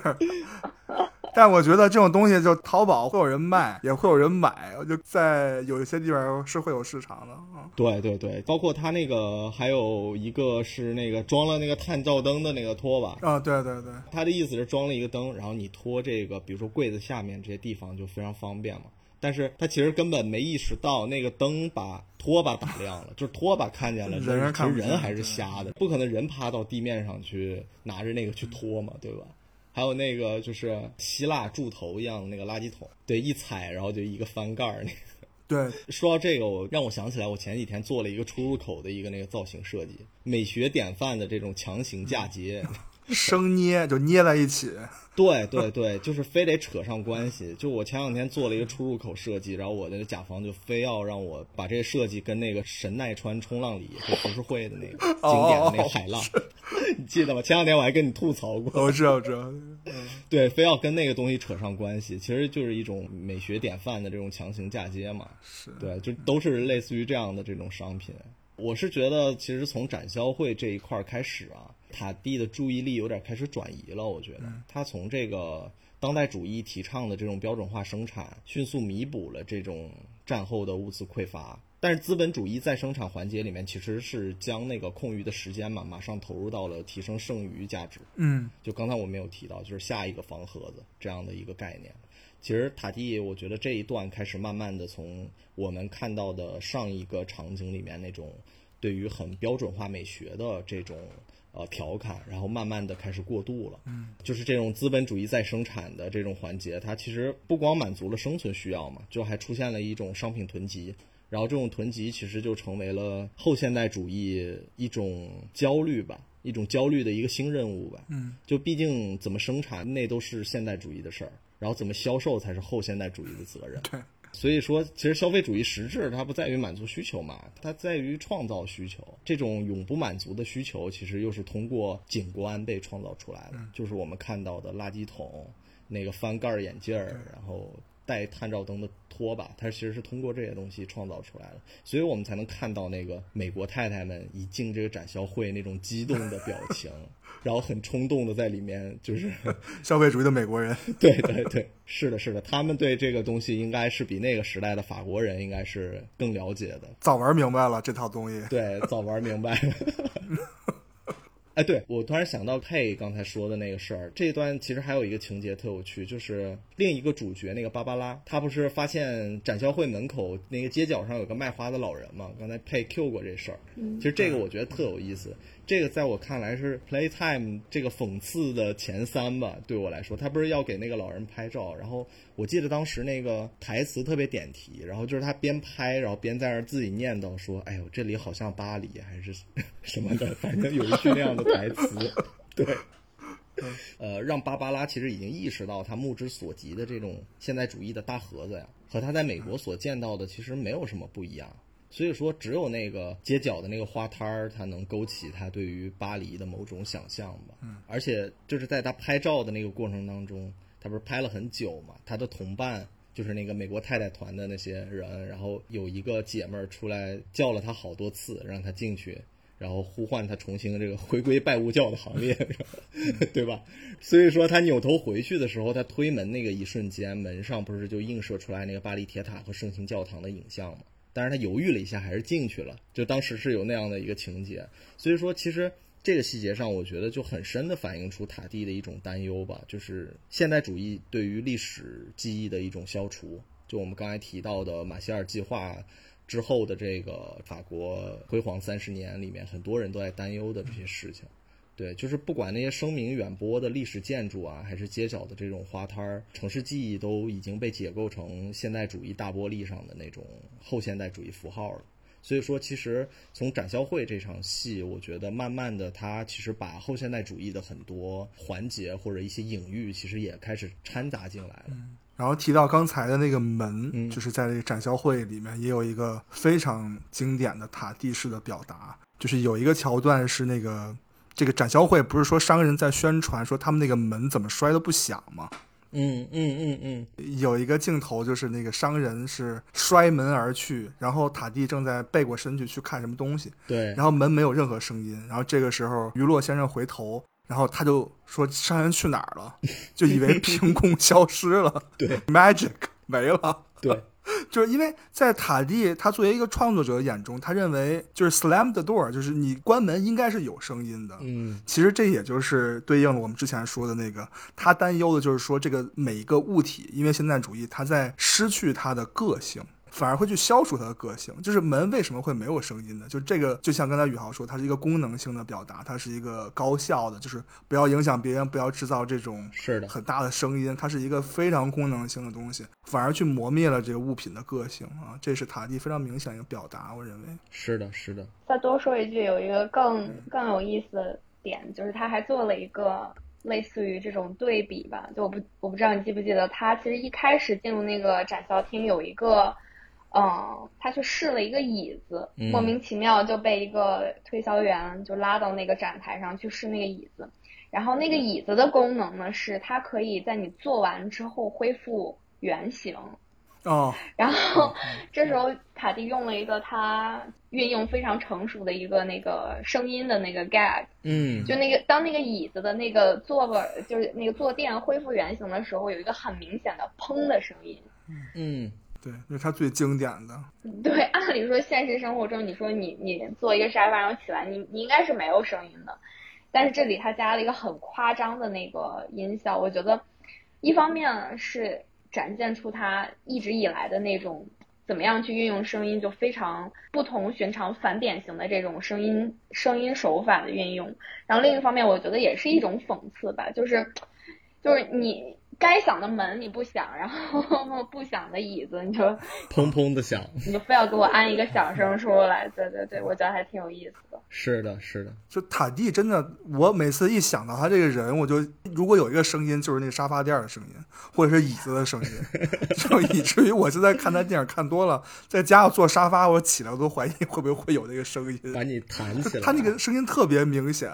但我觉得这种东西就淘宝会有人卖，也会有人买，就在有一些地方是会有市场的啊”。。对对对，包括他那个还有一个是那个装了那个探照灯的那个拖把，啊，对对对，他的意思是装了一个灯，然后你拖这个，比如说柜子下面这些地方就非常方便嘛。但是他其实根本没意识到那个灯把拖把打亮了，就是拖把看见了，人其实人还是瞎的，不可能人趴到地面上去拿着那个去拖嘛，对吧？还有那个就是希腊柱头一样的那个垃圾桶，对，一踩然后就一个翻盖儿那个。对，说到这个，我让我想起来，我前几天做了一个出入口的一个那个造型设计，美学典范的这种强行嫁接。生捏就捏在一起，对对对，就是非得扯上关系。就我前两天做了一个出入口设计，然后我的甲方就非要让我把这个设计跟那个神奈川冲浪里就浮世绘的那个 经典的那个海浪，你记得吗？前两天我还跟你吐槽过。我知道，我知道。对，非要跟那个东西扯上关系，其实就是一种美学典范的这种强行嫁接嘛。是对，就都是类似于这样的这种商品。我是觉得，其实从展销会这一块开始啊，塔蒂的注意力有点开始转移了。我觉得他从这个当代主义提倡的这种标准化生产，迅速弥补了这种战后的物资匮乏。但是资本主义在生产环节里面，其实是将那个空余的时间嘛，马上投入到了提升剩余价值。嗯，就刚才我没有提到，就是下一个房盒子这样的一个概念。其实塔蒂，我觉得这一段开始慢慢的从我们看到的上一个场景里面那种对于很标准化美学的这种呃调侃，然后慢慢的开始过渡了。嗯，就是这种资本主义再生产的这种环节，它其实不光满足了生存需要嘛，就还出现了一种商品囤积。然后这种囤积其实就成为了后现代主义一种焦虑吧，一种焦虑的一个新任务吧。嗯，就毕竟怎么生产那都是现代主义的事儿，然后怎么销售才是后现代主义的责任。对，所以说，其实消费主义实质它不在于满足需求嘛，它在于创造需求。这种永不满足的需求，其实又是通过景观被创造出来的，就是我们看到的垃圾桶、那个翻盖眼镜儿，然后带探照灯的拖把，它其实是通过这些东西创造出来的，所以我们才能看到那个美国太太们一进这个展销会那种激动的表情，然后很冲动的在里面就是。消费主义的美国人，对对对，是的，是的，他们对这个东西应该是比那个时代的法国人应该是更了解的。早玩明白了这套东西。对，早玩明白了。哎，对我突然想到佩刚才说的那个事儿，这一段其实还有一个情节特有趣，就是另一个主角那个芭芭拉，她不是发现展销会门口那个街角上有个卖花的老人嘛？刚才佩 Q 过这事儿，其实这个我觉得特有意思。这个在我看来是 Playtime 这个讽刺的前三吧，对我来说，他不是要给那个老人拍照，然后我记得当时那个台词特别点题，然后就是他边拍，然后边在那儿自己念叨说：“哎呦，这里好像巴黎还是 什么的，反正有一句那样的台词。”对，呃，让芭芭拉其实已经意识到他目之所及的这种现代主义的大盒子呀，和他在美国所见到的其实没有什么不一样。所以说，只有那个街角的那个花摊儿，它能勾起他对于巴黎的某种想象吧。嗯，而且就是在他拍照的那个过程当中，他不是拍了很久嘛？他的同伴就是那个美国太太团的那些人，然后有一个姐们儿出来叫了他好多次，让他进去，然后呼唤他重新这个回归拜物教的行列，对吧？所以说他扭头回去的时候，他推门那个一瞬间，门上不是就映射出来那个巴黎铁塔和圣心教堂的影像吗？但是他犹豫了一下，还是进去了。就当时是有那样的一个情节，所以说其实这个细节上，我觉得就很深的反映出塔蒂的一种担忧吧，就是现代主义对于历史记忆的一种消除。就我们刚才提到的马歇尔计划之后的这个法国辉煌三十年里面，很多人都在担忧的这些事情。对，就是不管那些声名远播的历史建筑啊，还是街角的这种花摊儿，城市记忆都已经被解构成现代主义大玻璃上的那种后现代主义符号了。所以说，其实从展销会这场戏，我觉得慢慢的，它其实把后现代主义的很多环节或者一些隐喻，其实也开始掺杂进来了。嗯然后提到刚才的那个门，嗯就是在这个展销会里面也有一个非常经典的塔地式的表达，就是有一个桥段是那个这个展销会不是说商人在宣传说他们那个门怎么摔都不响吗？嗯嗯嗯嗯，有一个镜头就是那个商人是摔门而去，然后塔蒂正在背过身去去看什么东西，对，然后门没有任何声音，然后这个时候于洛先生回头，然后他就说商人去哪儿了，就以为 凭空消失了，对，magic 没了，对，就是因为在塔蒂他作为一个创作者眼中，他认为就是 slam the door，就是你关门应该是有声音的。嗯其实这也就是对应了我们之前说的那个，他担忧的就是说，这个每一个物体，因为现代主义，它在失去它的个性，反而会去消除它的个性。就是门为什么会没有声音呢？就这个，就像刚才宇豪说，它是一个功能性的表达，它是一个高效的，就是不要影响别人，不要制造这种是的，很大的声音，它是一个非常功能性的东西，反而去磨灭了这个物品的个性啊，这是塔蒂非常明显的一个表达，我认为。是的，是的，再多说一句，有一个更更有意思的点，就是他还做了一个类似于这种对比吧。就我不我不知道你记不记得，他其实一开始进入那个展销厅有一个，嗯，他去试了一个椅子，嗯莫名其妙就被一个推销员就拉到那个展台上去试那个椅子。然后那个椅子的功能呢，是它可以在你坐完之后恢复原形。哦，然后这时候塔蒂用了一个他运用非常成熟的一个那个声音的那个 gag，嗯就那个当那个椅子的那个坐位儿，就是那个坐垫恢复原形的时候，有一个很明显的砰的声音。嗯对，那是他最经典的。对，按理说现实生活中，你说你你坐一个沙发上起来，你你应该是没有声音的，但是这里他加了一个很夸张的那个音效，我觉得一方面是展现出他一直以来的那种怎么样去运用声音，就非常不同寻常、反典型的这种声音声音手法的运用，然后另一方面，我觉得也是一种讽刺吧，就是就是你该响的门你不响，然后不响的椅子 你就砰砰的响，你就非要给我安一个响声出来，对对对，我觉得还挺有意思的。是的，是的，就塔蒂真的，我每次一想到他这个人，我就如果有一个声音，就是那个沙发垫儿的声音，或者是椅子的声音，就以至于我现在看他电影看多了，在家要坐沙发，我起来我都怀疑会不会会有那个声音。把你弹起来。他那个声音特别明显，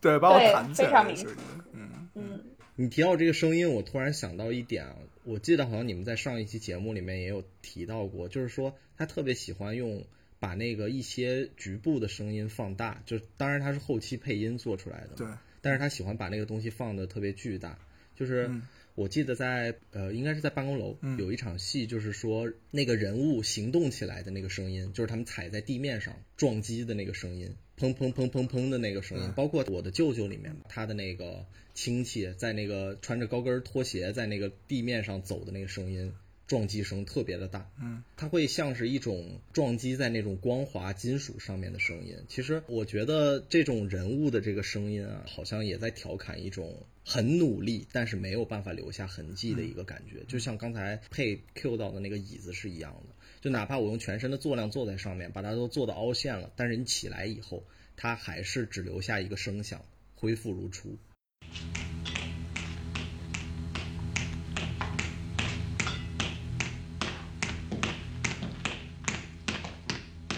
对，把我弹起来非常明的声音。嗯，嗯，你提到这个声音，我突然想到一点啊，我记得好像你们在上一期节目里面也有提到过，就是说他特别喜欢用把那个一些局部的声音放大，就当然他是后期配音做出来的，对，但是他喜欢把那个东西放的特别巨大，就是。嗯我记得在呃，应该是在办公楼、有一场戏，就是说那个人物行动起来的那个声音，就是他们踩在地面上撞击的那个声音，砰砰砰砰砰的那个声音。包括我的舅舅里面，他的那个亲戚在那个穿着高跟拖鞋在那个地面上走的那个声音，撞击声特别的大。嗯，它会像是一种撞击在那种光滑金属上面的声音。其实我觉得这种人物的这个声音啊，好像也在调侃一种很努力但是没有办法留下痕迹的一个感觉，就像刚才配 Q 到的那个椅子是一样的。就哪怕我用全身的坐量坐在上面，把它都坐到凹陷了，但是你起来以后，它还是只留下一个声响，恢复如初。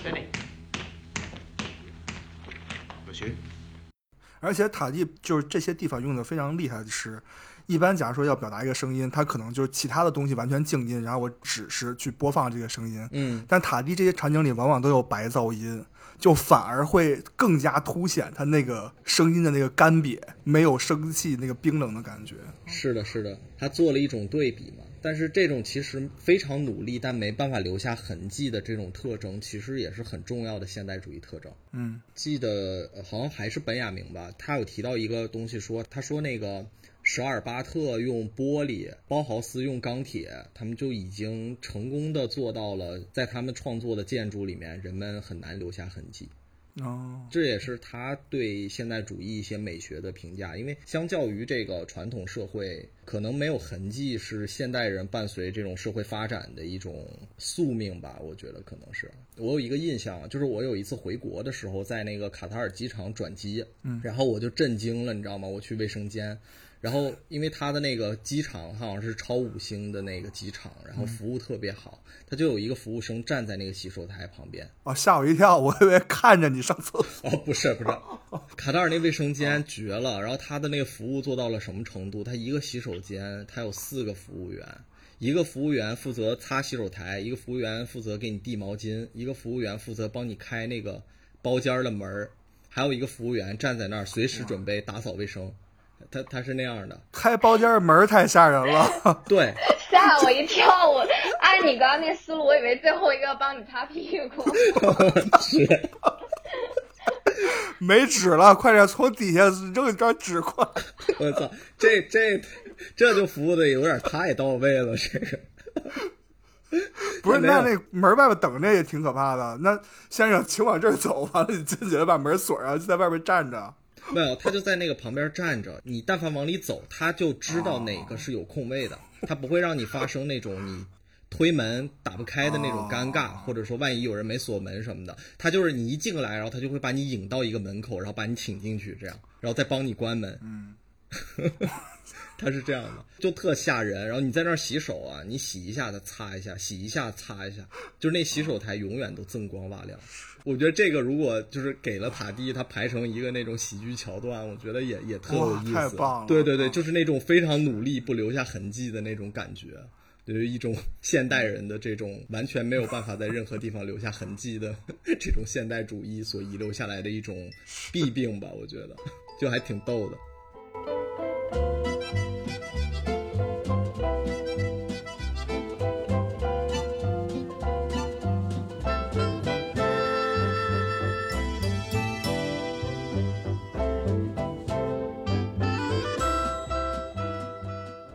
Benny. 而且塔地就是这些地方用的非常厉害的是，一般假如说要表达一个声音，它可能就是其他的东西完全静音，然后我只是去播放这个声音。嗯，但塔地这些场景里往往都有白噪音，就反而会更加凸显他那个声音的那个干瘪，没有生气那个冰冷的感觉。是的，是的，他做了一种对比嘛。但是这种其实非常努力，但没办法留下痕迹的这种特征，其实也是很重要的现代主义特征。嗯，记得呃好像还是本雅明吧，他有提到一个东西说，他说那个舍尔巴特用玻璃，包豪斯用钢铁，他们就已经成功的做到了，在他们创作的建筑里面，人们很难留下痕迹。哦，这也是他对现代主义一些美学的评价，因为相较于这个传统社会，可能没有痕迹是现代人伴随这种社会发展的一种宿命吧。我觉得可能是。我有一个印象，就是我有一次回国的时候，在那个卡塔尔机场转机，嗯，然后我就震惊了，你知道吗？我去卫生间。然后，因为他的那个机场好像是超五星的那个机场，然后服务特别好，他就有一个服务生站在那个洗手台旁边，哦，吓我一跳，我以为看着你上厕所。哦，不是不是，卡塔尔那卫生间绝了，然后他的那个服务做到了什么程度？他一个洗手间，他有四个服务员，一个服务员负责擦洗手台，一个服务员负责给你递毛巾，一个服务员负责帮你开那个包间儿的门儿，还有一个服务员站在那儿随时准备打扫卫生。他他是那样的，开包间门儿太吓人了。对，吓我一跳！我按按你刚刚那思路，我以为最后一个帮你擦屁股。是，没纸了，快点从底下扔一张纸过来。我操，这这这就服务的有点太到位了，这个。不是，那那门外边等着也挺可怕的。那先生，请往这儿走，完了你自己，把门锁上，就在外边站着。没有，他就在那个旁边站着。你但凡往里走，他就知道哪个是有空位的，他不会让你发生那种你推门打不开的那种尴尬，或者说万一有人没锁门什么的。他就是你一进来，然后他就会把你引到一个门口，然后把你请进去，这样，然后再帮你关门。嗯，他是这样的，就特吓人。然后你在那儿洗手啊，你洗一下再擦一下，洗一下擦一下，就是那洗手台永远都锃光瓦亮。我觉得这个如果就是给了塔蒂，他排成一个那种喜剧桥段，我觉得也也特有意思。哇太棒了对对对，就是那种非常努力不留下痕迹的那种感觉，就是一种现代人的这种完全没有办法在任何地方留下痕迹的 这种现代主义所遗留下来的一种弊病吧。我觉得就还挺逗的。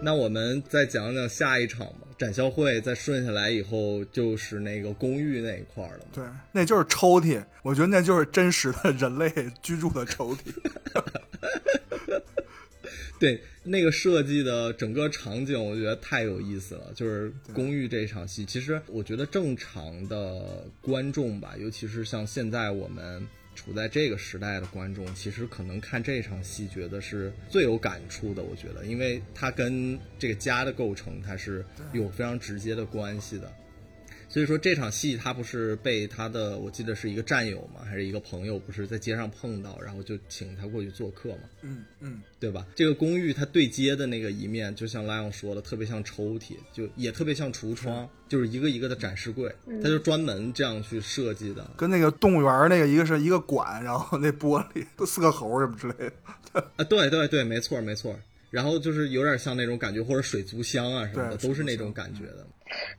那我们再讲讲下一场吧。展销会再顺下来以后，就是那个公寓那一块儿了嘛。对，那就是抽屉。我觉得那就是真实的人类居住的抽屉。对，那个设计的整个场景，我觉得太有意思了。就是公寓这场戏，其实我觉得正常的观众吧，尤其是像现在我们处在这个时代的观众，其实可能看这场戏觉得是最有感触的。我觉得，因为它跟这个家的构成，它是有非常直接的关系的。所以说这场戏他不是被他的，我记得是一个战友嘛，还是一个朋友，不是在街上碰到，然后就请他过去做客嘛。嗯嗯，对吧？这个公寓它对接的那个一面，就像拉昂说的，特别像抽屉，就也特别像橱窗，就是一个一个的展示柜，它就专门这样去设计的。跟那个动物园那个一个是一个管，然后那玻璃都四个猴什么之类的。啊，对对对，没错没错。然后就是有点像那种感觉，或者水族箱啊什么的，都是那种感觉的。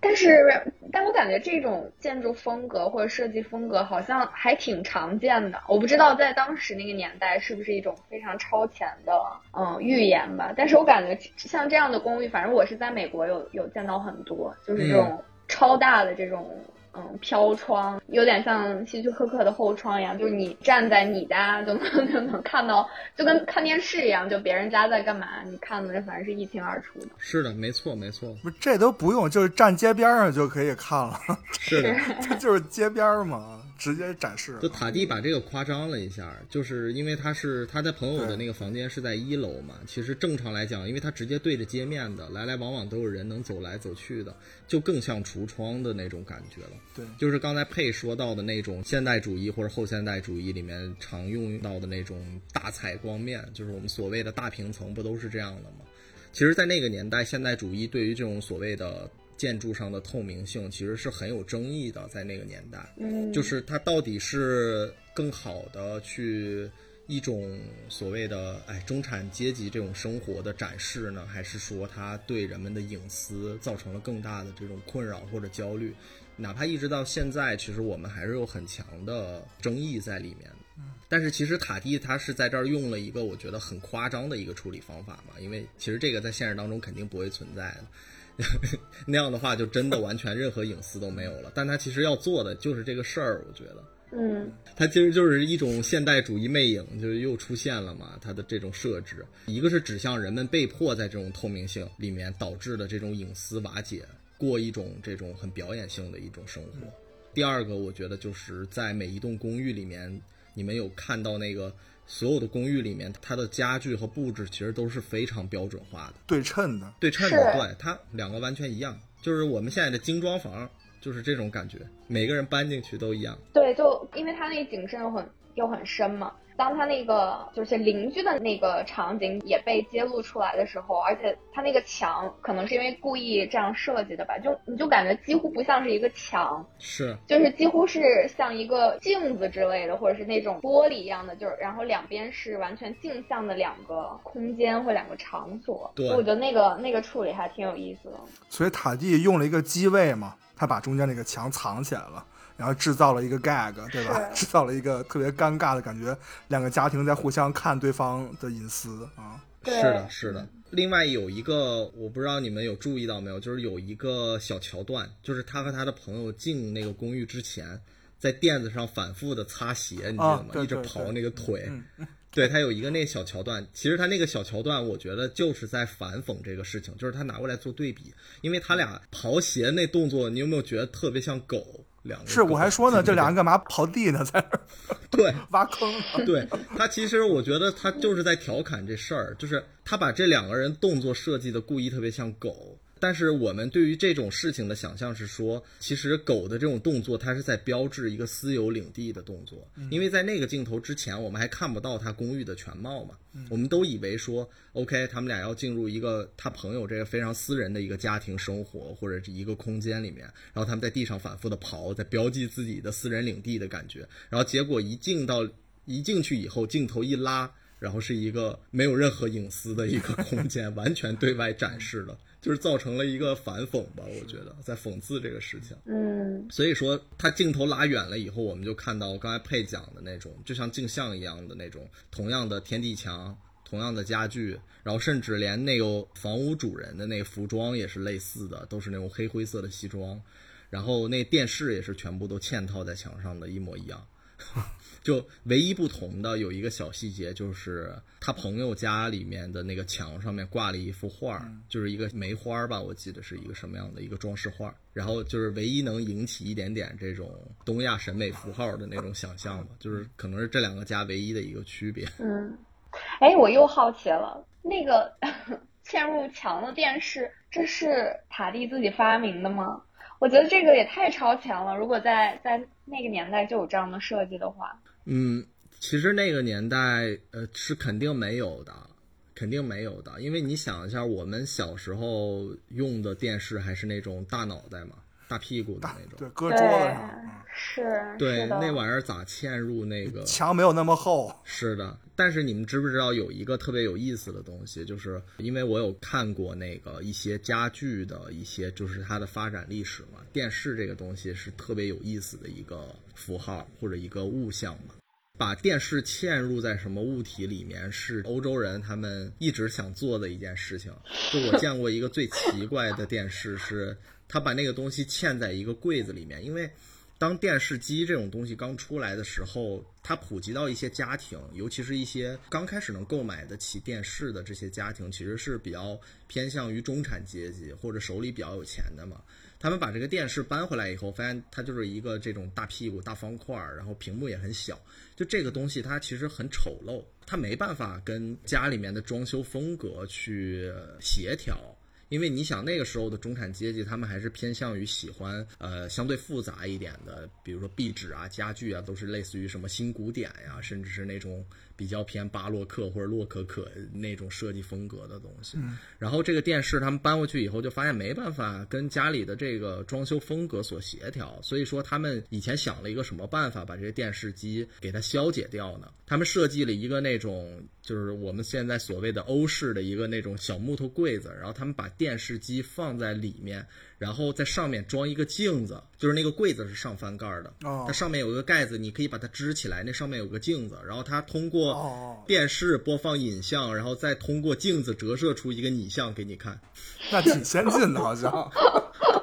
但是，但我感觉这种建筑风格或者设计风格好像还挺常见的。我不知道在当时那个年代是不是一种非常超前的嗯预言吧。但是我感觉像这样的公寓，反正我是在美国有有见到很多，就是这种超大的这种。嗯，飘窗有点像希区柯克的后窗一样，就是你站在你家就能 就能看到，就跟看电视一样，就别人家在干嘛，你看的反正是一清二楚的。是的，没错没错，不是，这都不用，就是站街边上就可以看了，是的。这就是街边嘛，直接展示。就塔蒂把这个夸张了一下，就是因为他是他在朋友的那个房间是在一楼嘛，其实正常来讲，因为他直接对着街面的，来来往往都有人能走来走去的，就更像橱窗的那种感觉了。对，就是刚才佩说到的那种现代主义或者后现代主义里面常用到的那种大采光面，就是我们所谓的大平层，不都是这样的吗？其实，在那个年代，现代主义对于这种所谓的建筑上的透明性，其实是很有争议的。在那个年代，嗯，就是它到底是更好的去一种所谓的哎中产阶级这种生活的展示呢，还是说它对人们的隐私造成了更大的这种困扰或者焦虑？哪怕一直到现在，其实我们还是有很强的争议在里面的。但是其实塔蒂他是在这儿用了一个我觉得很夸张的一个处理方法嘛，因为其实这个在现实当中肯定不会存在的，那样的话就真的完全任何隐私都没有了。但他其实要做的就是这个事儿，我觉得。嗯，它其实就是一种现代主义魅影，就是又出现了嘛。它的这种设置，一个是指向人们被迫在这种透明性里面导致的这种隐私瓦解，过一种这种很表演性的一种生活。第二个，我觉得就是在每一栋公寓里面，你们有看到那个所有的公寓里面，它的家具和布置其实都是非常标准化的，对称的，对称的，对它两个完全一样。就是我们现在的精装房，就是这种感觉，每个人搬进去都一样。对，就因为它那景深很又很深嘛。当他那个就是邻居的那个场景也被揭露出来的时候，而且他那个墙可能是因为故意这样设计的吧，就你就感觉几乎不像是一个墙，是，就是几乎是像一个镜子之类的，或者是那种玻璃一样的，就是然后两边是完全镜像的两个空间或两个场所。对我觉得那个那个处理还挺有意思的。所以塔蒂用了一个机位嘛，他把中间那个墙藏起来了。然后制造了一个 gag，对吧？制造了一个特别尴尬的感觉，两个家庭在互相看对方的隐私啊。是的，是的。另外有一个，我不知道你们有注意到没有，就是有一个小桥段，就是他和他的朋友进那个公寓之前，在垫子上反复的擦鞋，你知道吗？一直刨那个腿。对他有一个那小桥段，其实他那个小桥段，我觉得就是在反讽这个事情，就是他拿过来做对比，因为他俩刨鞋那动作，你有没有觉得特别像狗？是，我还说呢，这俩人干嘛刨地呢？在对 挖坑。对他，其实我觉得他就是在调侃这事儿，就是他把这两个人动作设计的故意特别像狗。但是我们对于这种事情的想象是说，其实狗的这种动作，它是在标志一个私有领地的动作。因为在那个镜头之前，我们还看不到它公寓的全貌嘛。我们都以为说，OK，他们俩要进入一个他朋友这个非常私人的一个家庭生活或者是一个空间里面，然后他们在地上反复的刨，在标记自己的私人领地的感觉。然后结果一进到一进去以后，镜头一拉，然后是一个没有任何隐私的一个空间，完全对外展示的。就是造成了一个反讽吧，我觉得在讽刺这个事情。嗯，所以说他镜头拉远了以后，我们就看到刚才配讲的那种，就像镜像一样的那种，同样的天地墙，同样的家具，然后甚至连那个房屋主人的那个服装也是类似的，都是那种黑灰色的西装，然后那电视也是全部都嵌套在墙上的一模一样。就唯一不同的有一个小细节，就是他朋友家里面的那个墙上面挂了一幅画，就是一个梅花吧，我记得是一个什么样的一个装饰画。然后就是唯一能引起一点点这种东亚审美符号的那种想象吧，就是可能是这两个家唯一的一个区别。嗯，哎，我又好奇了，那个 嵌入墙的电视，这是塔蒂自己发明的吗？我觉得这个也太超前了，如果在在那个年代就有这样的设计的话。嗯，其实那个年代，呃，是肯定没有的，肯定没有的，因为你想一下，我们小时候用的电视还是那种大脑袋嘛，大屁股的那种，对，搁桌子上，是，对，那玩意儿咋嵌入那个墙没有那么厚，是的。但是你们知不知道有一个特别有意思的东西，就是因为我有看过那个一些家具的一些，就是它的发展历史嘛，电视这个东西是特别有意思的一个符号或者一个物象嘛。把电视嵌入在什么物体里面，是欧洲人他们一直想做的一件事情。就我见过一个最奇怪的电视，是他把那个东西嵌在一个柜子里面。因为当电视机这种东西刚出来的时候，它普及到一些家庭，尤其是一些刚开始能购买得起电视的这些家庭，其实是比较偏向于中产阶级或者手里比较有钱的嘛。他们把这个电视搬回来以后，发现它就是一个这种大屁股、大方块，然后屏幕也很小。就这个东西，它其实很丑陋，它没办法跟家里面的装修风格去协调。因为你想那个时候的中产阶级，他们还是偏向于喜欢呃相对复杂一点的，比如说壁纸啊、家具啊，都是类似于什么新古典呀，甚至是那种。比较偏巴洛克或者洛可可那种设计风格的东西，然后这个电视他们搬过去以后就发现没办法跟家里的这个装修风格所协调，所以说他们以前想了一个什么办法把这些电视机给它消解掉呢？他们设计了一个那种就是我们现在所谓的欧式的一个那种小木头柜子，然后他们把电视机放在里面。然后在上面装一个镜子，就是那个柜子是上翻盖的，它上面有一个盖子，你可以把它支起来，那上面有个镜子，然后它通过电视播放影像，然后再通过镜子折射出一个拟像给你看。那挺先进的，好像。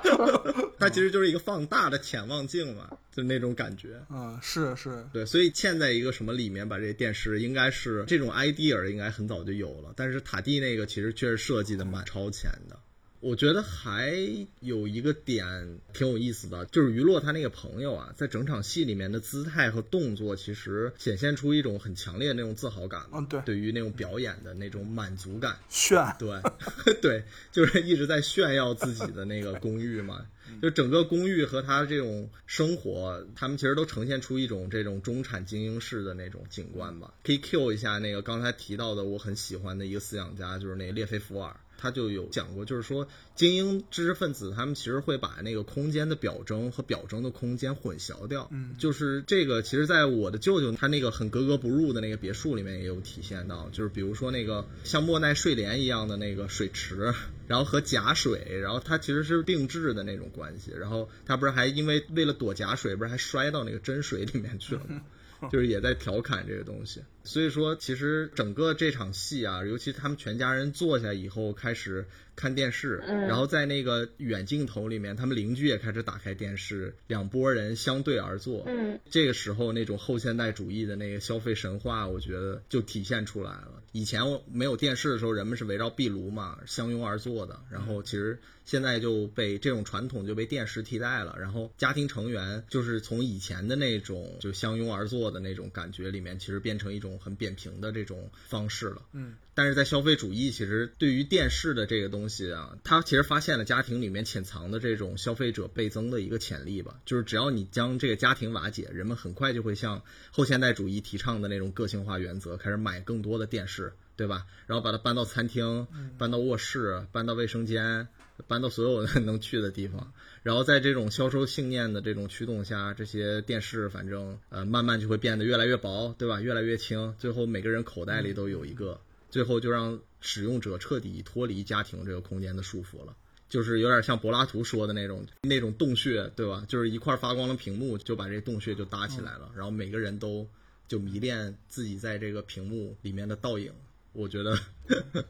它其实就是一个放大的潜望镜嘛，就那种感觉。嗯，是是。对，所以嵌在一个什么里面，把这些电视应该是这种 idea 应该很早就有了，但是塔蒂那个其实确实设计的蛮超前的。我觉得还有一个点挺有意思的，就是于洛他那个朋友啊，在整场戏里面的姿态和动作，其实显现出一种很强烈的那种自豪感。嗯，对，对于那种表演的那种满足感，炫，对，对，就是一直在炫耀自己的那个公寓嘛。就整个公寓和他这种生活，他们其实都呈现出一种这种中产精英式的那种景观吧。可以 Q 一下那个刚才提到的我很喜欢的一个思想家，就是那个列菲伏尔。他就有讲过，就是说精英知识分子他们其实会把那个空间的表征和表征的空间混淆掉。嗯，就是这个，其实在我的舅舅他那个很格格不入的那个别墅里面也有体现到，就是比如说那个像莫奈睡莲一样的那个水池，然后和假水，然后它其实是并置的那种关系，然后他不是还因为为了躲假水，不是还摔到那个真水里面去了吗？就是也在调侃这个东西，所以说其实整个这场戏啊，尤其他们全家人坐下以后开始看电视，然后在那个远镜头里面，他们邻居也开始打开电视，两拨人相对而坐，嗯，这个时候那种后现代主义的那个消费神话，我觉得就体现出来了。以前我没有电视的时候，人们是围绕壁炉嘛相拥而坐的，然后其实。现在就被这种传统就被电视替代了，然后家庭成员就是从以前的那种就相拥而坐的那种感觉里面，其实变成一种很扁平的这种方式了。嗯，但是在消费主义，其实对于电视的这个东西啊，它其实发现了家庭里面潜藏的这种消费者倍增的一个潜力吧。就是只要你将这个家庭瓦解，人们很快就会像后现代主义提倡的那种个性化原则，开始买更多的电视，对吧？然后把它搬到餐厅，搬到卧室，搬到卫生间。搬到所有的 能去的地方，然后在这种销售信念的这种驱动下，这些电视反正呃慢慢就会变得越来越薄，对吧？越来越轻，最后每个人口袋里都有一个，最后就让使用者彻底脱离家庭这个空间的束缚了，就是有点像柏拉图说的那种那种洞穴，对吧？就是一块发光的屏幕就把这洞穴就搭起来了，然后每个人都就迷恋自己在这个屏幕里面的倒影。我觉得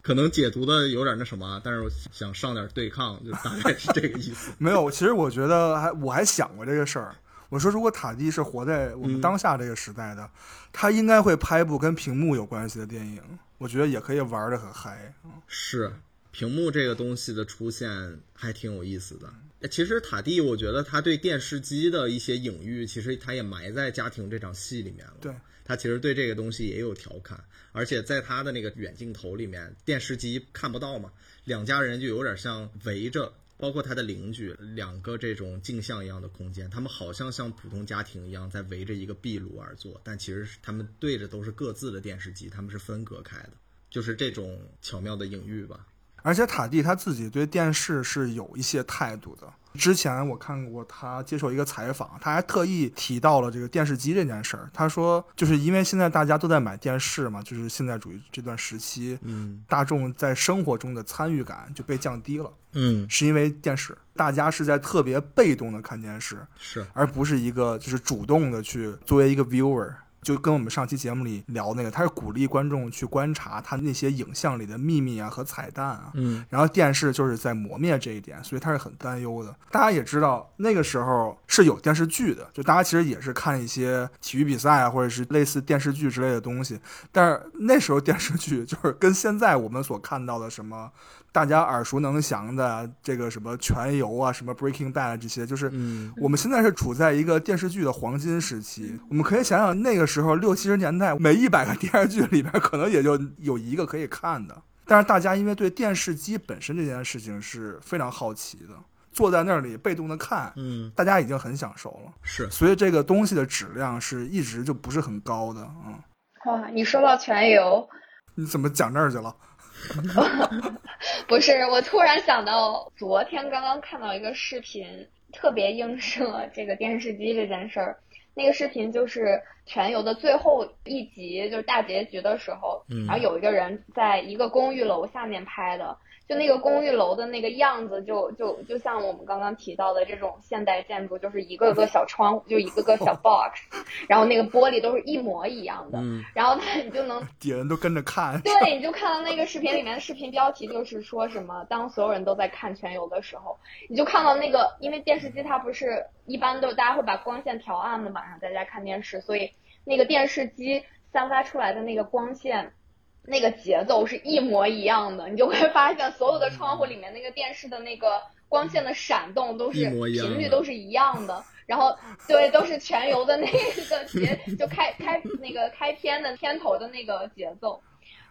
可能解读的有点那什么，但是我想上点对抗，就大概是这个意思。没有，其实我觉得还我还想过这个事儿。我说，如果塔蒂是活在我们当下这个时代的，他应该会拍一部跟屏幕有关系的电影。我觉得也可以玩的很嗨。是，屏幕这个东西的出现还挺有意思的。其实塔蒂，我觉得他对电视机的一些隐喻，其实他也埋在家庭这场戏里面了。对。他其实对这个东西也有调侃，而且在他的那个远镜头里面，电视机看不到嘛，两家人就有点像围着，包括他的邻居，两个这种镜像一样的空间，他们好像像普通家庭一样在围着一个壁炉而坐，但其实他们对着都是各自的电视机，他们是分隔开的，就是这种巧妙的隐喻吧。而且塔蒂他自己对电视是有一些态度的。之前我看过他接受一个采访，他还特意提到了这个电视机这件事儿。他说，就是因为现在大家都在买电视嘛，就是现在主义这段时期，嗯，大众在生活中的参与感就被降低了，嗯，是因为电视，大家是在特别被动的看电视，是，而不是一个就是主动的去作为一个 viewer。就跟我们上期节目里聊那个，他是鼓励观众去观察他那些影像里的秘密啊和彩蛋啊，嗯，然后电视就是在磨灭这一点，所以他是很担忧的。大家也知道那个时候是有电视剧的，就大家其实也是看一些体育比赛啊，或者是类似电视剧之类的东西，但是那时候电视剧就是跟现在我们所看到的什么。大家耳熟能详的这个什么全游啊，什么 Breaking Bad 这些，就是我们现在是处在一个电视剧的黄金时期。我们可以想想那个时候六七十年代，每一百个电视剧里边可能也就有一个可以看的。但是大家因为对电视机本身这件事情是非常好奇的，坐在那里被动的看，嗯，大家已经很享受了。是，所以这个东西的质量是一直就不是很高的。嗯，哇，你说到全游，你怎么讲这儿去了？不是，我突然想到，昨天刚刚看到一个视频，特别映射 这个电视机这件事儿。那个视频就是全游的最后一集，就是大结局的时候，然后有一个人在一个公寓楼下面拍的。就那个公寓楼的那个样子，就就就像我们刚刚提到的这种现代建筑，就是一个个小窗户，就一个个小 box，然后那个玻璃都是一模一样的。然后他你就能 底人都跟着看。对，你就看到那个视频里面的视频标题就是说什么，当所有人都在看全游的时候，你就看到那个，因为电视机它不是一般都大家会把光线调暗的晚上在家看电视，所以那个电视机散发出来的那个光线。那个节奏是一模一样的，你就会发现所有的窗户里面那个电视的那个光线的闪动都是频率都是一样的，然后对都是全游的那个节就开开那个开篇的片头的那个节奏，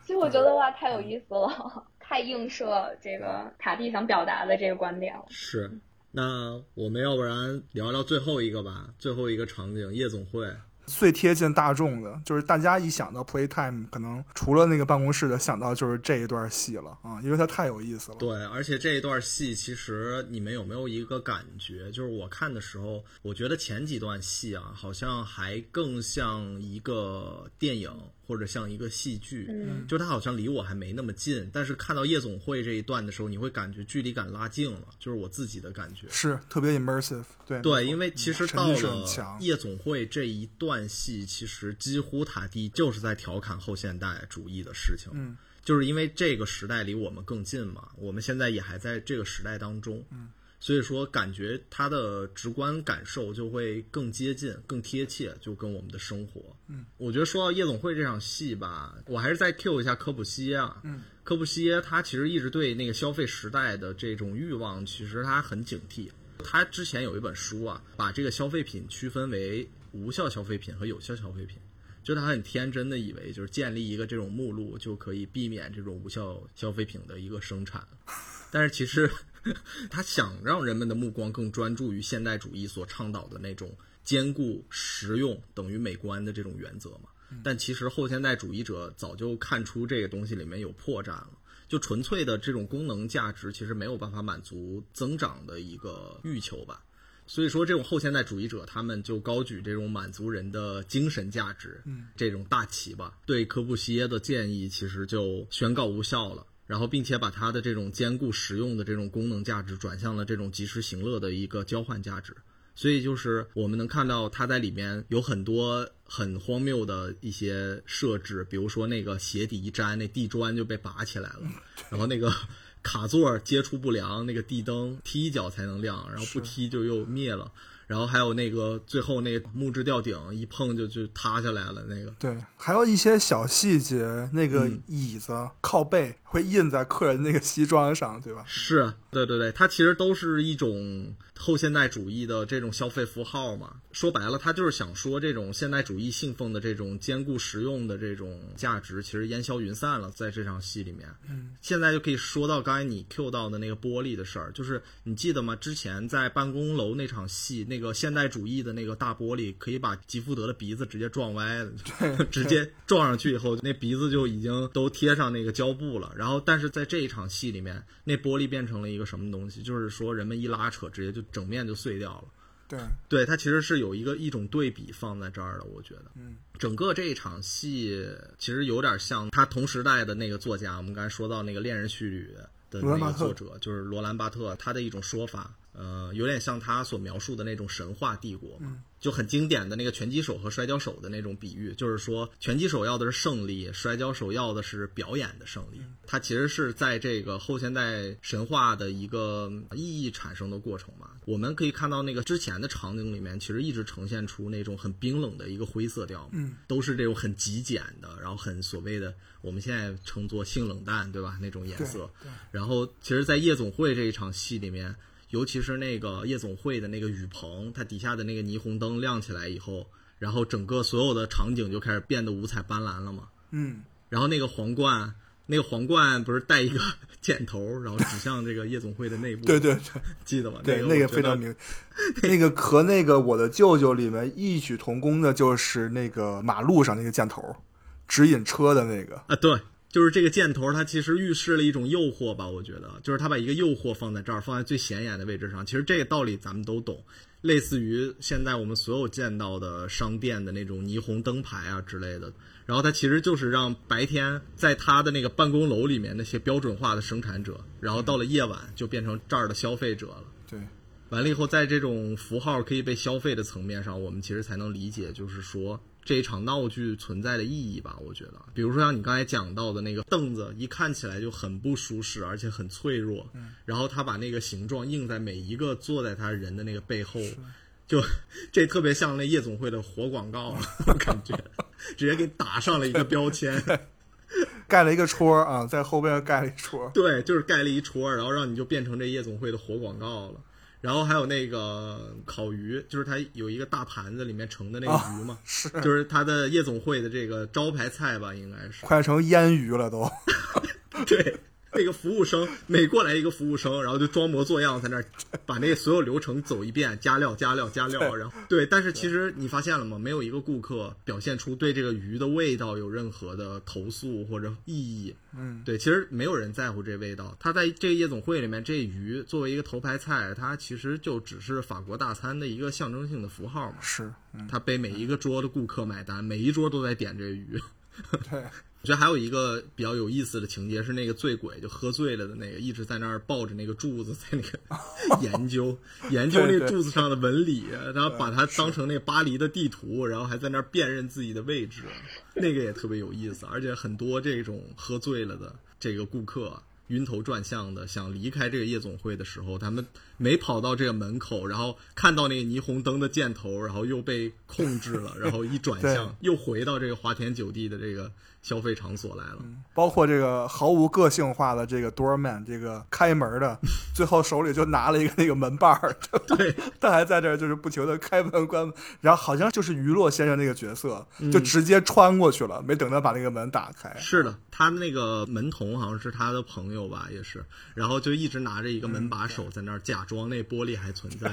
所以我觉得哇太有意思了，太映射这个塔蒂想表达的这个观点了。是。那我们要不然聊聊最后一个吧，最后一个场景夜总会。最贴近大众的，就是大家一想到 playtime，可能除了那个办公室的，想到就是这一段戏了啊，因为它太有意思了。对，而且这一段戏，其实你们有没有一个感觉？就是我看的时候，我觉得前几段戏啊，好像还更像一个电影。或者像一个戏剧，嗯，就它好像离我还没那么近，但是看到夜总会这一段的时候，你会感觉距离感拉近了，就是我自己的感觉，是特别 immersive，对。对，因为其实到了夜总会这一段戏，其实几乎塔蒂就是在调侃后现代主义的事情，嗯，就是因为这个时代离我们更近嘛，我们现在也还在这个时代当中，嗯。所以说，感觉他的直观感受就会更接近、更贴切，就跟我们的生活。嗯，我觉得说到夜总会这场戏吧，我还是再 Q 一下科普西耶啊。嗯，科普西耶他其实一直对那个消费时代的这种欲望，其实他很警惕。他之前有一本书啊，把这个消费品区分为无效消费品和有效消费品，就他很天真的以为，就是建立一个这种目录就可以避免这种无效消费品的一个生产，但是其实。他想让人们的目光更专注于现代主义所倡导的那种兼顾实用等于美观的这种原则嘛？但其实后现代主义者早就看出这个东西里面有破绽了，就纯粹的这种功能价值其实没有办法满足增长的一个欲求吧。所以说，这种后现代主义者他们就高举这种满足人的精神价值，嗯，这种大旗吧，对科布西耶的建议其实就宣告无效了。然后，并且把它的这种兼顾实用的这种功能价值转向了这种及时行乐的一个交换价值，所以就是我们能看到它在里面有很多很荒谬的一些设置，比如说那个鞋底一粘，那地砖就被拔起来了，然后那个卡座接触不良，那个地灯踢一脚才能亮，然后不踢就又灭了。然后还有那个最后那木质吊顶一碰就就塌下来了，那个对，还有一些小细节，那个椅子靠背会印在客人那个西装上，对吧？是，对对对，它其实都是一种后现代主义的这种消费符号嘛。说白了，他就是想说这种现代主义信奉的这种坚固实用的这种价值，其实烟消云散了，在这场戏里面。嗯，现在就可以说到刚才你 Q 到的那个玻璃的事儿，就是你记得吗？之前在办公楼那场戏，那个现代主义的那个大玻璃可以把吉福德的鼻子直接撞歪了，直接撞上去以后，那鼻子就已经都贴上那个胶布了。然后，但是在这一场戏里面，那玻璃变成了一个什么东西？就是说人们一拉扯，直接就整面就碎掉了。对，对，它其实是有一个一种对比放在这儿的，我觉得，嗯，整个这一场戏其实有点像他同时代的那个作家，我们刚才说到那个《恋人絮语》的那个作者，就是罗兰巴特，他的一种说法。呃，有点像他所描述的那种神话帝国嘛，就很经典的那个拳击手和摔跤手的那种比喻，就是说拳击手要的是胜利，摔跤手要的是表演的胜利。它其实是在这个后现代神话的一个意义产生的过程嘛。我们可以看到那个之前的场景里面，其实一直呈现出那种很冰冷的一个灰色调，嗯，都是这种很极简的，然后很所谓的我们现在称作性冷淡，对吧？那种颜色。然后，其实，在夜总会这一场戏里面。尤其是那个夜总会的那个雨棚，它底下的那个霓虹灯亮起来以后，然后整个所有的场景就开始变得五彩斑斓了嘛。嗯。然后那个皇冠，那个皇冠不是带一个箭头，然后指向这个夜总会的内部。对对对，记得吗？对，那个非常明。那个和那个我的舅舅里面异曲同工的，就是那个马路上那个箭头，指引车的那个。啊，对。就是这个箭头，它其实预示了一种诱惑吧？我觉得，就是他把一个诱惑放在这儿，放在最显眼的位置上。其实这个道理咱们都懂，类似于现在我们所有见到的商店的那种霓虹灯牌啊之类的。然后它其实就是让白天在他的那个办公楼里面那些标准化的生产者，然后到了夜晚就变成这儿的消费者了。对，完了以后，在这种符号可以被消费的层面上，我们其实才能理解，就是说。这一场闹剧存在的意义吧，我觉得，比如说像你刚才讲到的那个凳子，一看起来就很不舒适，而且很脆弱。嗯。然后他把那个形状印在每一个坐在他人的那个背后，就这特别像那夜总会的活广告，感觉直接给打上了一个标签。盖了一个戳儿啊，在后边盖了一戳儿。对，就是盖了一戳，然后让你就变成这夜总会的活广告了。然后还有那个烤鱼，就是它有一个大盘子，里面盛的那个鱼嘛，是，就是它的夜总会的这个招牌菜吧，应该是。快成腌鱼了都。对。那个服务生每过来一个服务生，然后就装模作样在那儿把那所有流程走一遍，加料、加料、加料，然后对。但是其实你发现了吗？没有一个顾客表现出对这个鱼的味道有任何的投诉或者异议。嗯，对，其实没有人在乎这味道。他在这个夜总会里面，这鱼作为一个头牌菜，它其实就只是法国大餐的一个象征性的符号嘛。是，他被每一个桌的顾客买单，每一桌都在点这鱼。对。我觉得还有一个比较有意思的情节是那个醉鬼就喝醉了的那个一直在那儿抱着那个柱子在那个 研究研究那柱子上的纹理，然后把它当成那巴黎的地图，然后还在那儿辨认自己的位置，那个也特别有意思。而且很多这种喝醉了的这个顾客晕头转向的想离开这个夜总会的时候，他们没跑到这个门口，然后看到那个霓虹灯的箭头，然后又被控制了，然后一转向又回到这个花天酒地的这个。消费场所来了，包括这个毫无个性化的这个 doorman，这个开门的，最后手里就拿了一个那个门把儿，对，他还在这儿就是不停的开门关门，然后好像就是娱乐先生那个角色，就直接穿过去了，没等他把那个门打开。是的，他那个门童好像是他的朋友吧，也是，然后就一直拿着一个门把手在那儿假装那玻璃还存在，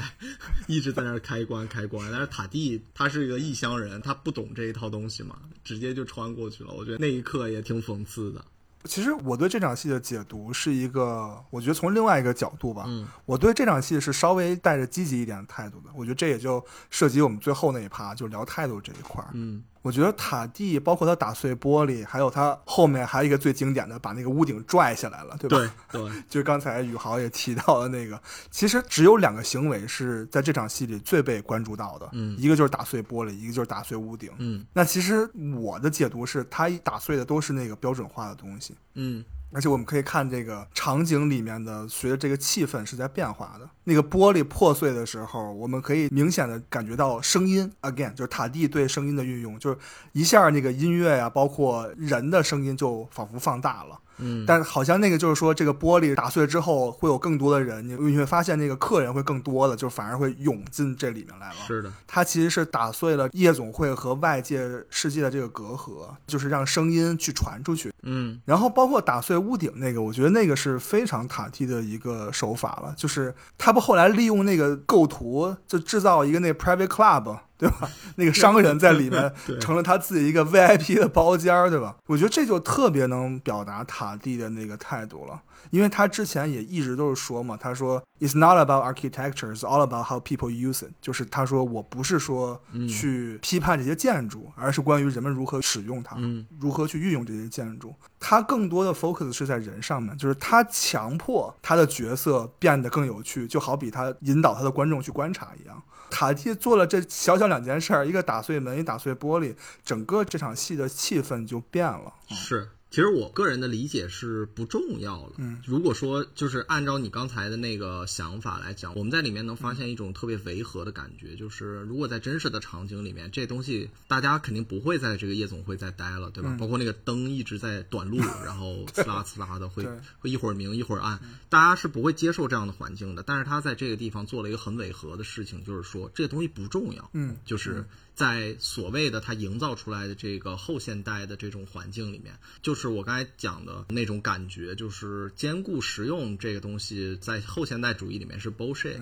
一直在那儿开关开关。但是塔蒂他是一个异乡人，他不懂这一套东西嘛，直接就穿过去了。我觉得。那一刻也挺讽刺的。其实我对这场戏的解读是一个，我觉得从另外一个角度吧，嗯，我对这场戏是稍微带着积极一点的态度的。我觉得这也就涉及我们最后那一趴，就聊态度这一块儿，嗯。我觉得塔蒂包括他打碎玻璃，还有他后面还有一个最经典的，把那个屋顶拽下来了，对吧？对对，就是刚才宇豪也提到的那个。其实只有两个行为是在这场戏里最被关注到的，嗯，一个就是打碎玻璃，一个就是打碎屋顶，嗯。那其实我的解读是，他打碎的都是那个标准化的东西，嗯。而且我们可以看这个场景里面的，随着这个气氛是在变化的。那个玻璃破碎的时候，我们可以明显的感觉到声音，again，就是塔蒂对声音的运用，就是一下那个音乐呀，包括人的声音就仿佛放大了。嗯，但好像那个就是说，这个玻璃打碎之后，会有更多的人，你你会发现那个客人会更多的，就反而会涌进这里面来了。是的，它其实是打碎了夜总会和外界世界的这个隔阂，就是让声音去传出去。嗯，然后包括打碎屋顶那个，我觉得那个是非常塔蒂的一个手法了，就是他后来利用那个构图，就制造一个那 private club。对吧？那个商人在里面 成了他自己一个 VIP 的包间儿，对吧？我觉得这就特别能表达塔蒂的那个态度了，因为他之前也一直都是说嘛，他说 "It's not about architecture, it's all about how people use it"，就是他说我不是说去批判这些建筑，而是关于人们如何使用它，如何去运用这些建筑。他更多的 focus 是在人上面，就是他强迫他的角色变得更有趣，就好比他引导他的观众去观察一样。塔蒂做了这小小两件事儿，一个打碎门，一打碎玻璃，整个这场戏的气氛就变了。是。其实我个人的理解是不重要了。嗯，如果说就是按照你刚才的那个想法来讲，我们在里面能发现一种特别违和的感觉，就是如果在真实的场景里面，这东西大家肯定不会在这个夜总会再待了，对吧？包括那个灯一直在短路，然后呲啦呲啦的会会一会儿明一会儿暗，大家是不会接受这样的环境的。但是他在这个地方做了一个很违和的事情，就是说这个东西不重要。嗯，就是。在所谓的他营造出来的这个后现代的这种环境里面，就是我刚才讲的那种感觉，就是兼顾实用这个东西，在后现代主义里面是 bullshit，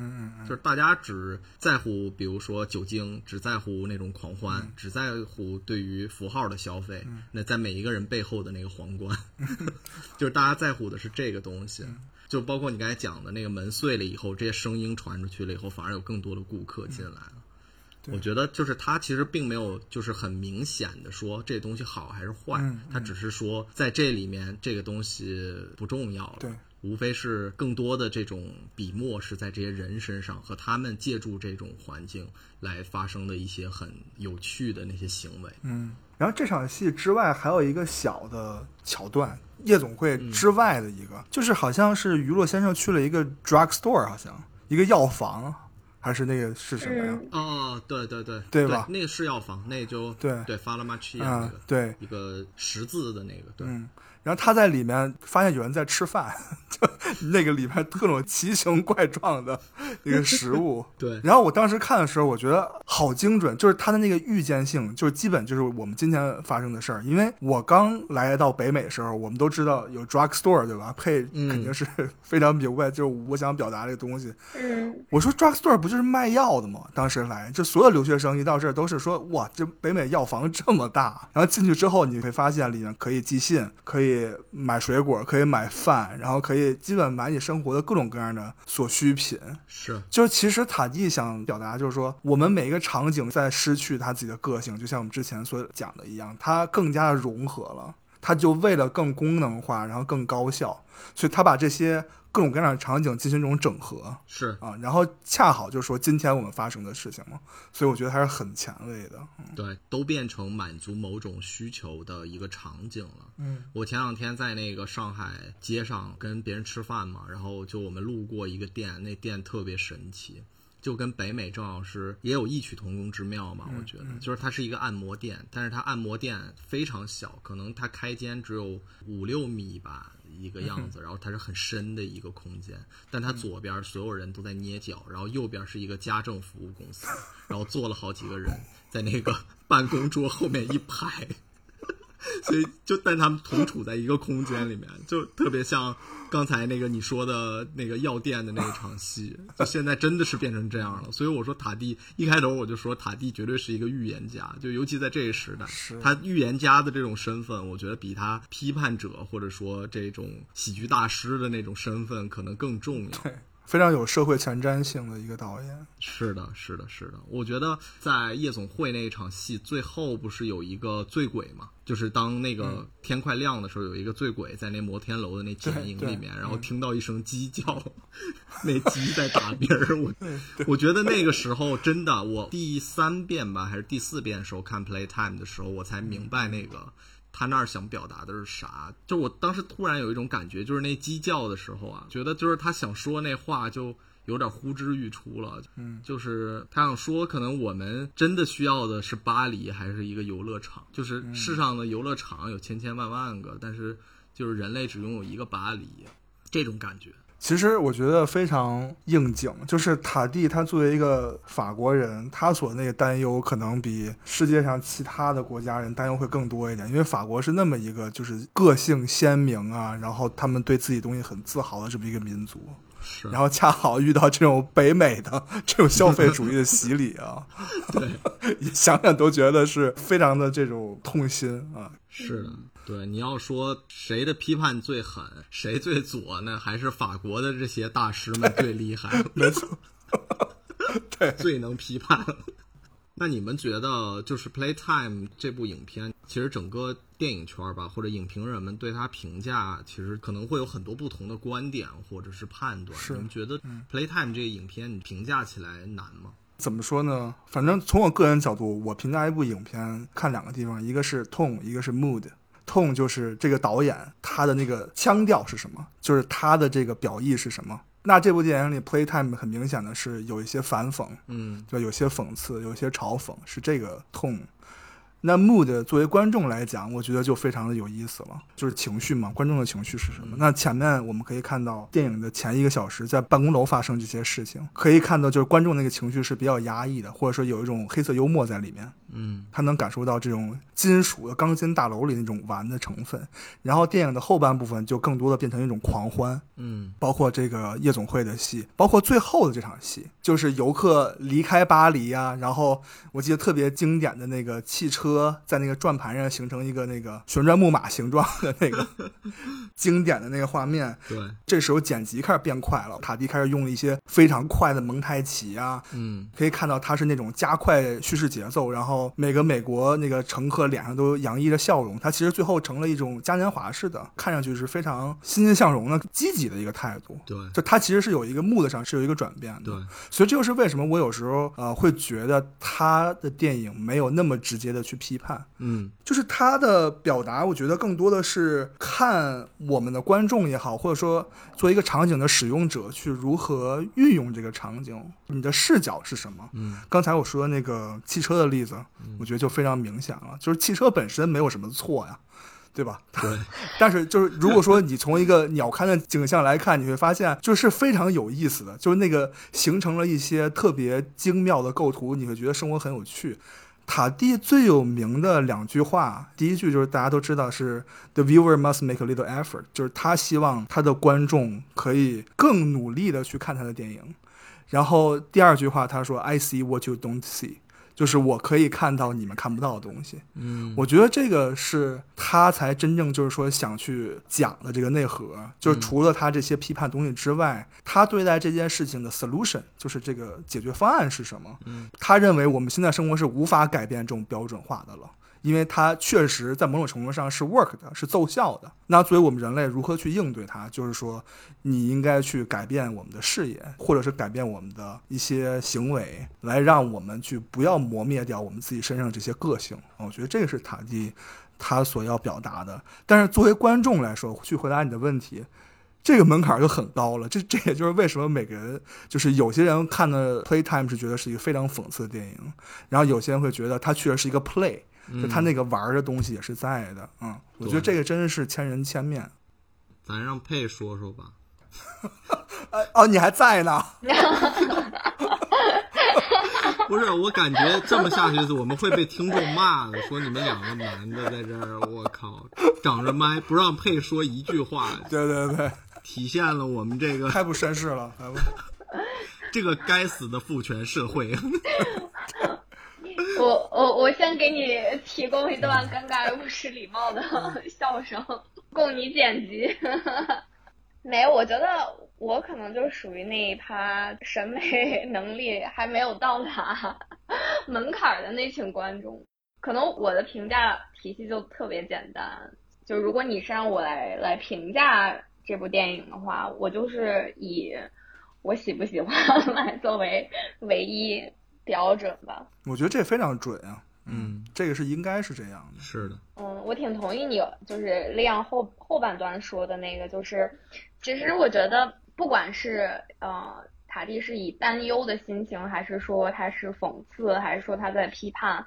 就是大家只在乎，比如说酒精，只在乎那种狂欢，只在乎对于符号的消费。那在每一个人背后的那个皇冠，就是大家在乎的是这个东西。就包括你刚才讲的那个门碎了以后，这些声音传出去了以后，反而有更多的顾客进来了。我觉得就是他其实并没有就是很明显的说这东西好还是坏，他只是说在这里面这个东西不重要了，对，无非是更多的这种笔墨是在这些人身上和他们借助这种环境来发生的一些很有趣的那些行为。嗯，然后这场戏之外还有一个小的桥段，夜总会之外的一个，就是好像是娱乐先生去了一个 drug store，好像一个药房。还是那个是什么呀？嗯哦，对对对，对吧那个是药房，那就对对，发了马奇亚啊、那个对，一个十字的那个，对，嗯。然后他在里面发现有人在吃饭，就那个里面各种奇形怪状的那个食物。对然后我当时看的时候，我觉得好精准，就是他的那个预见性，就是基本就是我们今天发生的事儿。因为我刚来到北美的时候，我们都知道有 drug store 对吧？配嗯肯定是非常明白，就是我想表达这个东西。嗯我说 drug store 不就是卖药的吗？当时来，就所有留学生一到这儿都是说，哇，这北美药房这么大。然后进去之后，你会发现里面可以寄信，可以买水果，可以买饭，然后可以基本买你生活的各种各样的所需品。是，就是其实塔蒂想表达就是说，我们每一个场景在失去它自己的个性，就像我们之前所讲的一样，它更加的融合了。它就为了更功能化，然后更高效，所以它把这些各种各样的场景进行这种整合。是啊，然后恰好就是说今天我们发生的事情嘛，所以我觉得还是很前卫的。对，都变成满足某种需求的一个场景了。嗯，我前两天在那个上海街上跟别人吃饭嘛，然后就我们路过一个店，那店特别神奇，就跟北美郑老师也有异曲同工之妙嘛。我觉得，就是它是一个按摩店，但是它按摩店非常小，可能它开间只有五六米吧。一个样子，然后它是很深的一个空间，但它左边所有人都在捏脚，然后右边是一个家政服务公司，然后坐了好几个人在那个办公桌后面一排，所以就但他们同处在一个空间里面，就特别像刚才那个你说的那个药店的那一场戏，就现在真的是变成这样了。所以我说塔蒂一开头我就说塔蒂绝对是一个预言家，就尤其在这个时代，他预言家的这种身份，我觉得比他批判者或者说这种喜剧大师的那种身份可能更重要。非常有社会前瞻性的一个导演。是的，是的，是的。我觉得在夜总会那一场戏最后不是有一个醉鬼嘛？就是当那个天快亮的时候，有一个醉鬼在那摩天楼的那剪影里面，然后听到一声鸡叫，那鸡在打鸣儿。我我觉得那个时候真的，我第三遍吧还是第四遍的时候看 Playtime 的时候，我才明白那个。他那儿想表达的是啥？就我当时突然有一种感觉，就是那鸡叫的时候啊，觉得就是他想说那话就有点呼之欲出了。嗯，就是他想说，可能我们真的需要的是巴黎，还是一个游乐场？就是世上的游乐场有千千万万个，但是就是人类只拥有一个巴黎，这种感觉。其实我觉得非常应景，就是塔蒂他作为一个法国人，他所那个担忧可能比世界上其他的国家人担忧会更多一点，因为法国是那么一个就是个性鲜明啊，然后他们对自己东西很自豪的这么一个民族。是，然后恰好遇到这种北美的这种消费主义的洗礼啊，对，想想都觉得是非常的这种痛心啊。是的，对，你要说谁的批判最狠，谁最左呢？还是法国的这些大师们最厉害，没错，对，最能批判。那你们觉得，就是《Playtime》这部影片，其实整个电影圈吧，或者影评人们对它评价，其实可能会有很多不同的观点或者是判断。是你们觉得《Playtime》这个影片，你评价起来难吗？怎么说呢？反正从我个人角度，我评价一部影片看两个地方，一个是 tone，一个是 mood。Tone 就是这个导演他的那个腔调是什么，就是他的这个表意是什么。那这部电影里 Playtime 很明显的是有一些反讽，嗯，就有些讽刺，有些嘲讽，是这个 tone。那 mood 作为观众来讲，我觉得就非常的有意思了，就是情绪嘛，观众的情绪是什么？那前面我们可以看到电影的前一个小时在办公楼发生这些事情，可以看到就是观众那个情绪是比较压抑的，或者说有一种黑色幽默在里面。嗯，他能感受到这种金属的钢筋大楼里那种玩的成分，然后电影的后半部分就更多的变成一种狂欢，嗯，包括这个夜总会的戏，包括最后的这场戏，就是游客离开巴黎啊，然后我记得特别经典的那个汽车在那个转盘上形成一个那个旋转木马形状的那个 经典的那个画面，对，这时候剪辑开始变快了，塔迪开始用了一些非常快的蒙太奇啊，嗯，可以看到他是那种加快叙事节奏，然后后每个美国那个乘客脸上都洋溢着笑容，他其实最后成了一种嘉年华式的，看上去是非常欣欣向荣的、积极的一个态度。对就他其实是有一个 mood 上是有一个转变的。对，所以这就是为什么我有时候呃会觉得他的电影没有那么直接的去批判，嗯就是他的表达，我觉得更多的是看我们的观众也好，或者说作为一个场景的使用者去如何运用这个场景，你的视角是什么？嗯刚才我说的那个汽车的例子，我觉得就非常明显了，就是汽车本身没有什么错呀。对吧？对，但是就是如果说你从一个鸟瞰的景象来看，你会发现就是非常有意思的，就是那个形成了一些特别精妙的构图，你会觉得生活很有趣。塔蒂最有名的两句话，第一句就是大家都知道是 “The viewer must make a little effort”，就是他希望他的观众可以更努力的去看他的电影。然后第二句话他说 “I see what you don't see”，就是我可以看到你们看不到的东西。嗯我觉得这个是他才真正就是说想去讲的这个内核，就是除了他这些批判东西之外，他对待这件事情的 solution，就是这个解决方案是什么？嗯，他认为我们现在生活是无法改变这种标准化的了。因为它确实在某种程度上是 work 的，是奏效的。那作为我们人类如何去应对它，就是说，你应该去改变我们的视野，或者是改变我们的一些行为，来让我们去不要磨灭掉我们自己身上这些个性。我觉得这个是塔蒂他所要表达的。但是作为观众来说，去回答你的问题，这个门槛就很高了。这这也就是为什么每个人，就是有些人看的 Playtime 是觉得是一个非常讽刺的电影，然后有些人会觉得它确实是一个 play。就他那个玩儿的东西也是在的，嗯，我觉得这个真的是千人千面。咱让佩说说吧。呃哦，你还在呢？不是，我感觉这么下去，我们会被听众骂的，说你们两个男的在这儿，我靠，长着麦不让佩说一句话，对对对，体现了我们这个太不绅士了，太不。这个该死的父权社会。我我我先给你提供一段尴尬又不失礼貌的 笑声，供你剪辑。没有，我觉得我可能就属于那一趴审美 能力还没有到达门槛的那群观众。可能我的评价体系就特别简单，就如果你是让我来来评价这部电影的话，我就是以我喜不喜欢来作为唯一标准吧。我觉得这非常准啊，嗯，这个是应该是这样的。是的，嗯，我挺同意你，就是亮后后半段说的那个，就是其实我觉得，不管是呃塔蒂是以担忧的心情，还是说他是讽刺，还是说他在批判，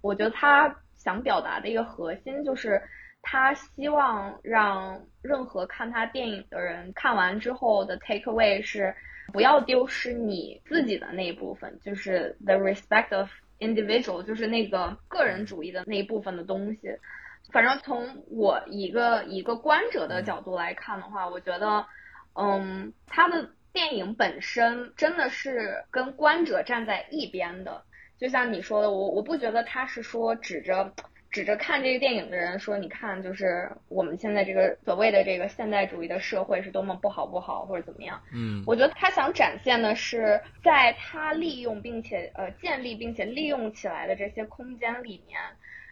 我觉得他想表达的一个核心就是，他希望让任何看他电影的人看完之后的 take away 是，不要丢失你自己的那一部分，就是 the respect of individual，就是那个个人主义的那一部分的东西。反正从我一个一个观者的角度来看的话，我觉得，嗯，他的电影本身真的是跟观者站在一边的。就像你说的，我我不觉得他是说指着指着看这个电影的人说，你看，就是我们现在这个所谓的这个现代主义的社会是多么不好不好，或者怎么样。嗯，我觉得他想展现的是，在他利用并且呃建立并且利用起来的这些空间里面，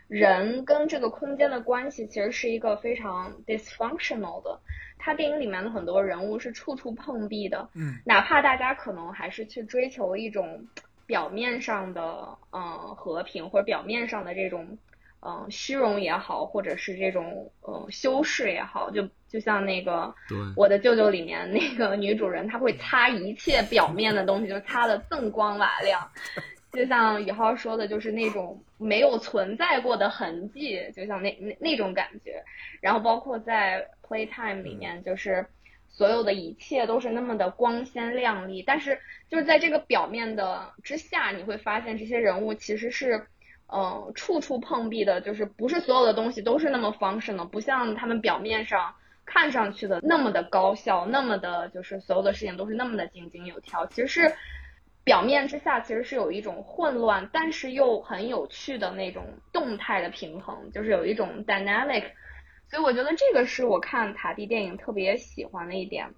人跟这个空间的关系其实是一个非常 dysfunctional 的。他电影里面的很多人物是处处碰壁的，嗯，哪怕大家可能还是去追求一种表面上的嗯、呃、和平或者表面上的这种嗯、呃、虚荣也好，或者是这种呃修饰也好，就就像那个，我的舅舅里面那个女主人，她会擦一切表面的东西，就擦的锃光瓦亮。就像宇浩说的，就是那种没有存在过的痕迹，就像那那那种感觉。然后包括在 Playtime 里面，就是所有的一切都是那么的光鲜亮丽，但是就是在这个表面的之下，你会发现这些人物其实是。嗯、处处碰壁的，就是不是所有的东西都是那么方式呢不像他们表面上看上去的那么的高效，那么的，就是所有的事情都是那么的井井有条。其实是表面之下，其实是有一种混乱，但是又很有趣的那种动态的平衡，就是有一种 dynamic。所以我觉得这个是我看塔蒂电影特别喜欢的一点。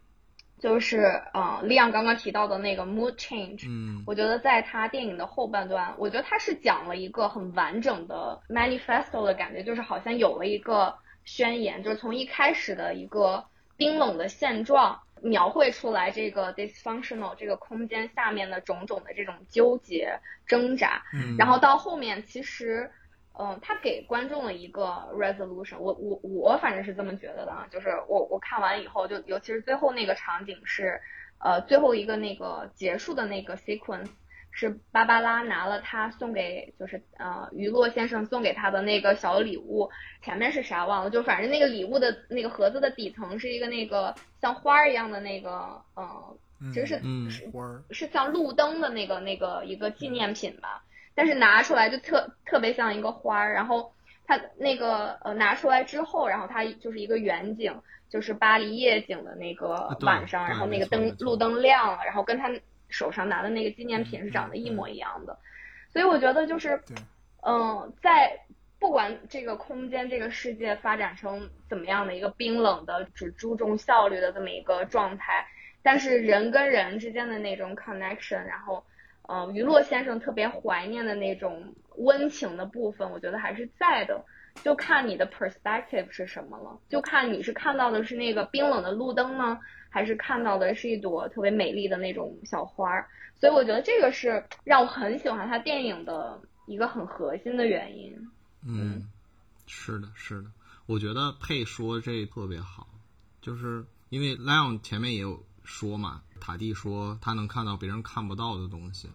就是呃，利昂刚刚提到的那个 mood change，嗯我觉得在他电影的后半段，我觉得他是讲了一个很完整的 manifesto 的感觉，就是好像有了一个宣言，就是从一开始的一个冰冷的现状，描绘出来这个 dysfunctional 这个空间下面的种种的这种纠结挣扎，嗯然后到后面其实。嗯，他给观众了一个 resolution，我我我反正是这么觉得的啊，就是我我看完以后，就尤其是最后那个场景是，呃，最后一个那个结束的那个 sequence 是芭芭拉拿了他送给就是呃于洛先生送给他的那个小礼物，前面是啥忘了，就反正那个礼物的那个盒子的底层是一个那个像花儿一样的那个呃，嗯其实是是像路灯的那个那个一个纪念品吧，但是拿出来就特特别像一个花儿，然后它那个呃拿出来之后，然后它就是一个远景，就是巴黎夜景的那个晚上，对然后那个灯路灯亮了，然后跟他手上拿的那个纪念品是长得一模一样的，所以我觉得就是对，嗯，在不管这个空间、这个世界发展成怎么样的一个冰冷的、只注重效率的这么一个状态，但是人跟人之间的那种 connection，然后，呃，于洛先生特别怀念的那种温情的部分，我觉得还是在的。就看你的 perspective 是什么了，就看你是看到的是那个冰冷的路灯呢，还是看到的是一朵特别美丽的那种小花儿。所以我觉得这个是让我很喜欢他电影的一个很核心的原因。嗯，是的，是的，我觉得佩说这特别好，就是因为 Lion 前面也有说嘛，塔蒂说他能看到别人看不到的东西。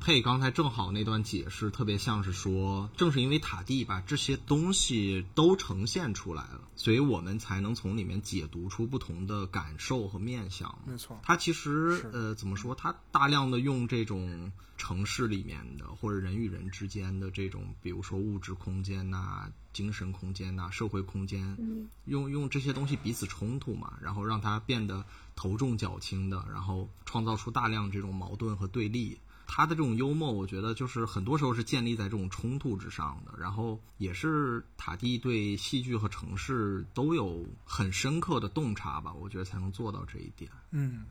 佩刚才正好那段解释特别像是说，正是因为塔蒂把这些东西都呈现出来了，所以我们才能从里面解读出不同的感受和面相。没错，它其实呃怎么说？它大量的用这种城市里面的或者人与人之间的这种，比如说物质空间呐、精神空间呐、社会空间，嗯用用这些东西彼此冲突嘛，然后让它变得头重脚轻的，然后创造出大量这种矛盾和对立。他的这种幽默，我觉得就是很多时候是建立在这种冲突之上的，然后也是塔蒂对戏剧和城市都有很深刻的洞察吧，我觉得才能做到这一点。嗯，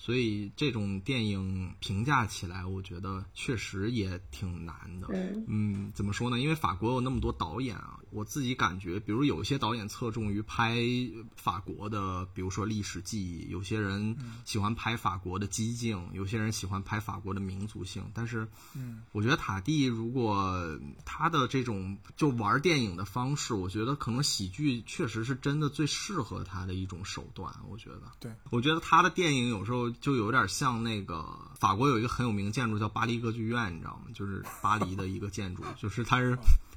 所以这种电影评价起来，我觉得确实也挺难的。嗯嗯，怎么说呢？因为法国有那么多导演啊，我自己感觉，比如有些导演侧重于拍法国的，比如说历史记忆；有些人喜欢拍法国的激进，有些人喜欢拍法国的民族性。但是，嗯，我觉得塔蒂如果他的这种就玩电影的方式，我觉得可能喜剧确实是真的最适合他的一种手段。我觉得，对，我觉得他的电影有时候就有点像那个法国有一个很有名的建筑叫巴黎歌剧院，你知道吗？就是巴黎的一个建筑，就是它是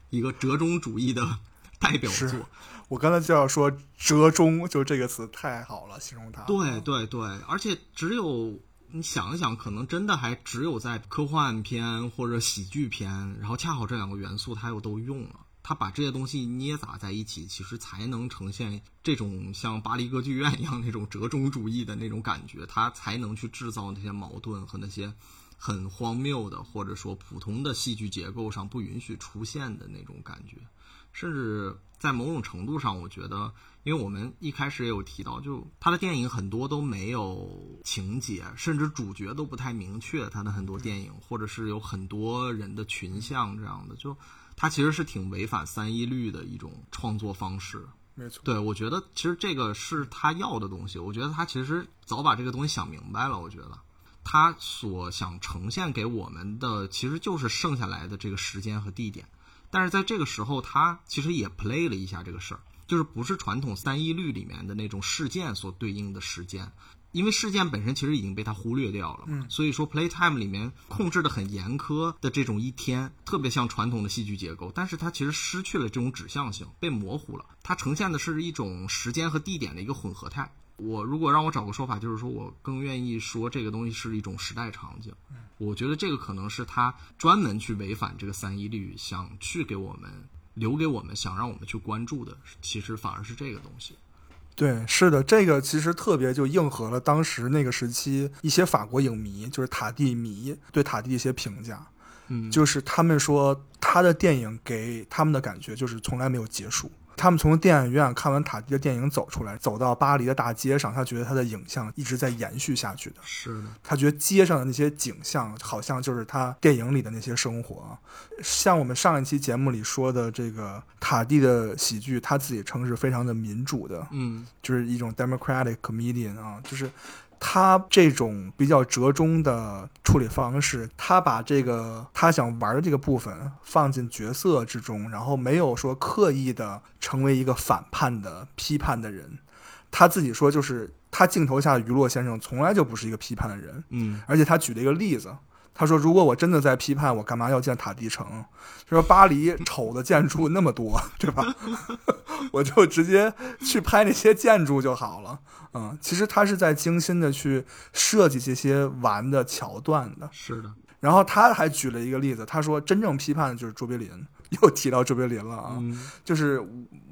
一个折中主义的代表作。我刚才就要说折中，就这个词太好了，形容它。对对对，而且只有你想一想，可能真的还只有在科幻片或者喜剧片，然后恰好这两个元素它又都用了。他把这些东西捏杂在一起，其实才能呈现这种像巴黎歌剧院一样那种折中主义的那种感觉，他才能去制造那些矛盾和那些很荒谬的，或者说普通的戏剧结构上不允许出现的那种感觉。甚至在某种程度上，我觉得，因为我们一开始也有提到，就他的电影很多都没有情节，甚至主角都不太明确。他的很多电影，或者是有很多人的群像这样的，就他其实是挺违反三一律的一种创作方式。没错，对，我觉得其实这个是他要的东西。我觉得他其实早把这个东西想明白了。我觉得他所想呈现给我们的，其实就是剩下来的这个时间和地点。但是在这个时候，他其实也 play 了一下这个事儿，就是不是传统三一律里面的那种事件所对应的时间，因为事件本身其实已经被他忽略掉了嘛。所以说 playtime 里面控制的很严苛的这种一天，特别像传统的戏剧结构，但是它其实失去了这种指向性，被模糊了。它呈现的是一种时间和地点的一个混合态。我如果让我找个说法，就是说我更愿意说这个东西是一种时代场景。我觉得这个可能是他专门去违反这个三一律，想去给我们留给我们，想让我们去关注的，其实反而是这个东西。对，是的，这个其实特别就应和了当时那个时期一些法国影迷，就是塔蒂迷对塔蒂一些评价，嗯，就是他们说他的电影给他们的感觉就是从来没有结束，他们从电影院看完塔迪的电影走出来，走到巴黎的大街上，他觉得他的影像一直在延续下去的。是的，他觉得街上的那些景象，好像就是他电影里的那些生活。像我们上一期节目里说的，这个塔蒂的喜剧，他自己称是非常的民主的，嗯，就是一种 democratic comedian 啊，就是他这种比较折中的处理方式，他把这个他想玩的这个部分放进角色之中，然后没有说刻意的成为一个反叛的批判的人。他自己说，就是他镜头下的余洛先生从来就不是一个批判的人，嗯，而且他举了一个例子，他说：“如果我真的在批判，我干嘛要建塔地城？他说巴黎丑的建筑那么多，对吧？我就直接去拍那些建筑就好了。”嗯，其实他是在精心的去设计这些玩的桥段的。是的，然后他还举了一个例子，他说真正批判的就是卓别林，又提到卓别林了啊。嗯，就是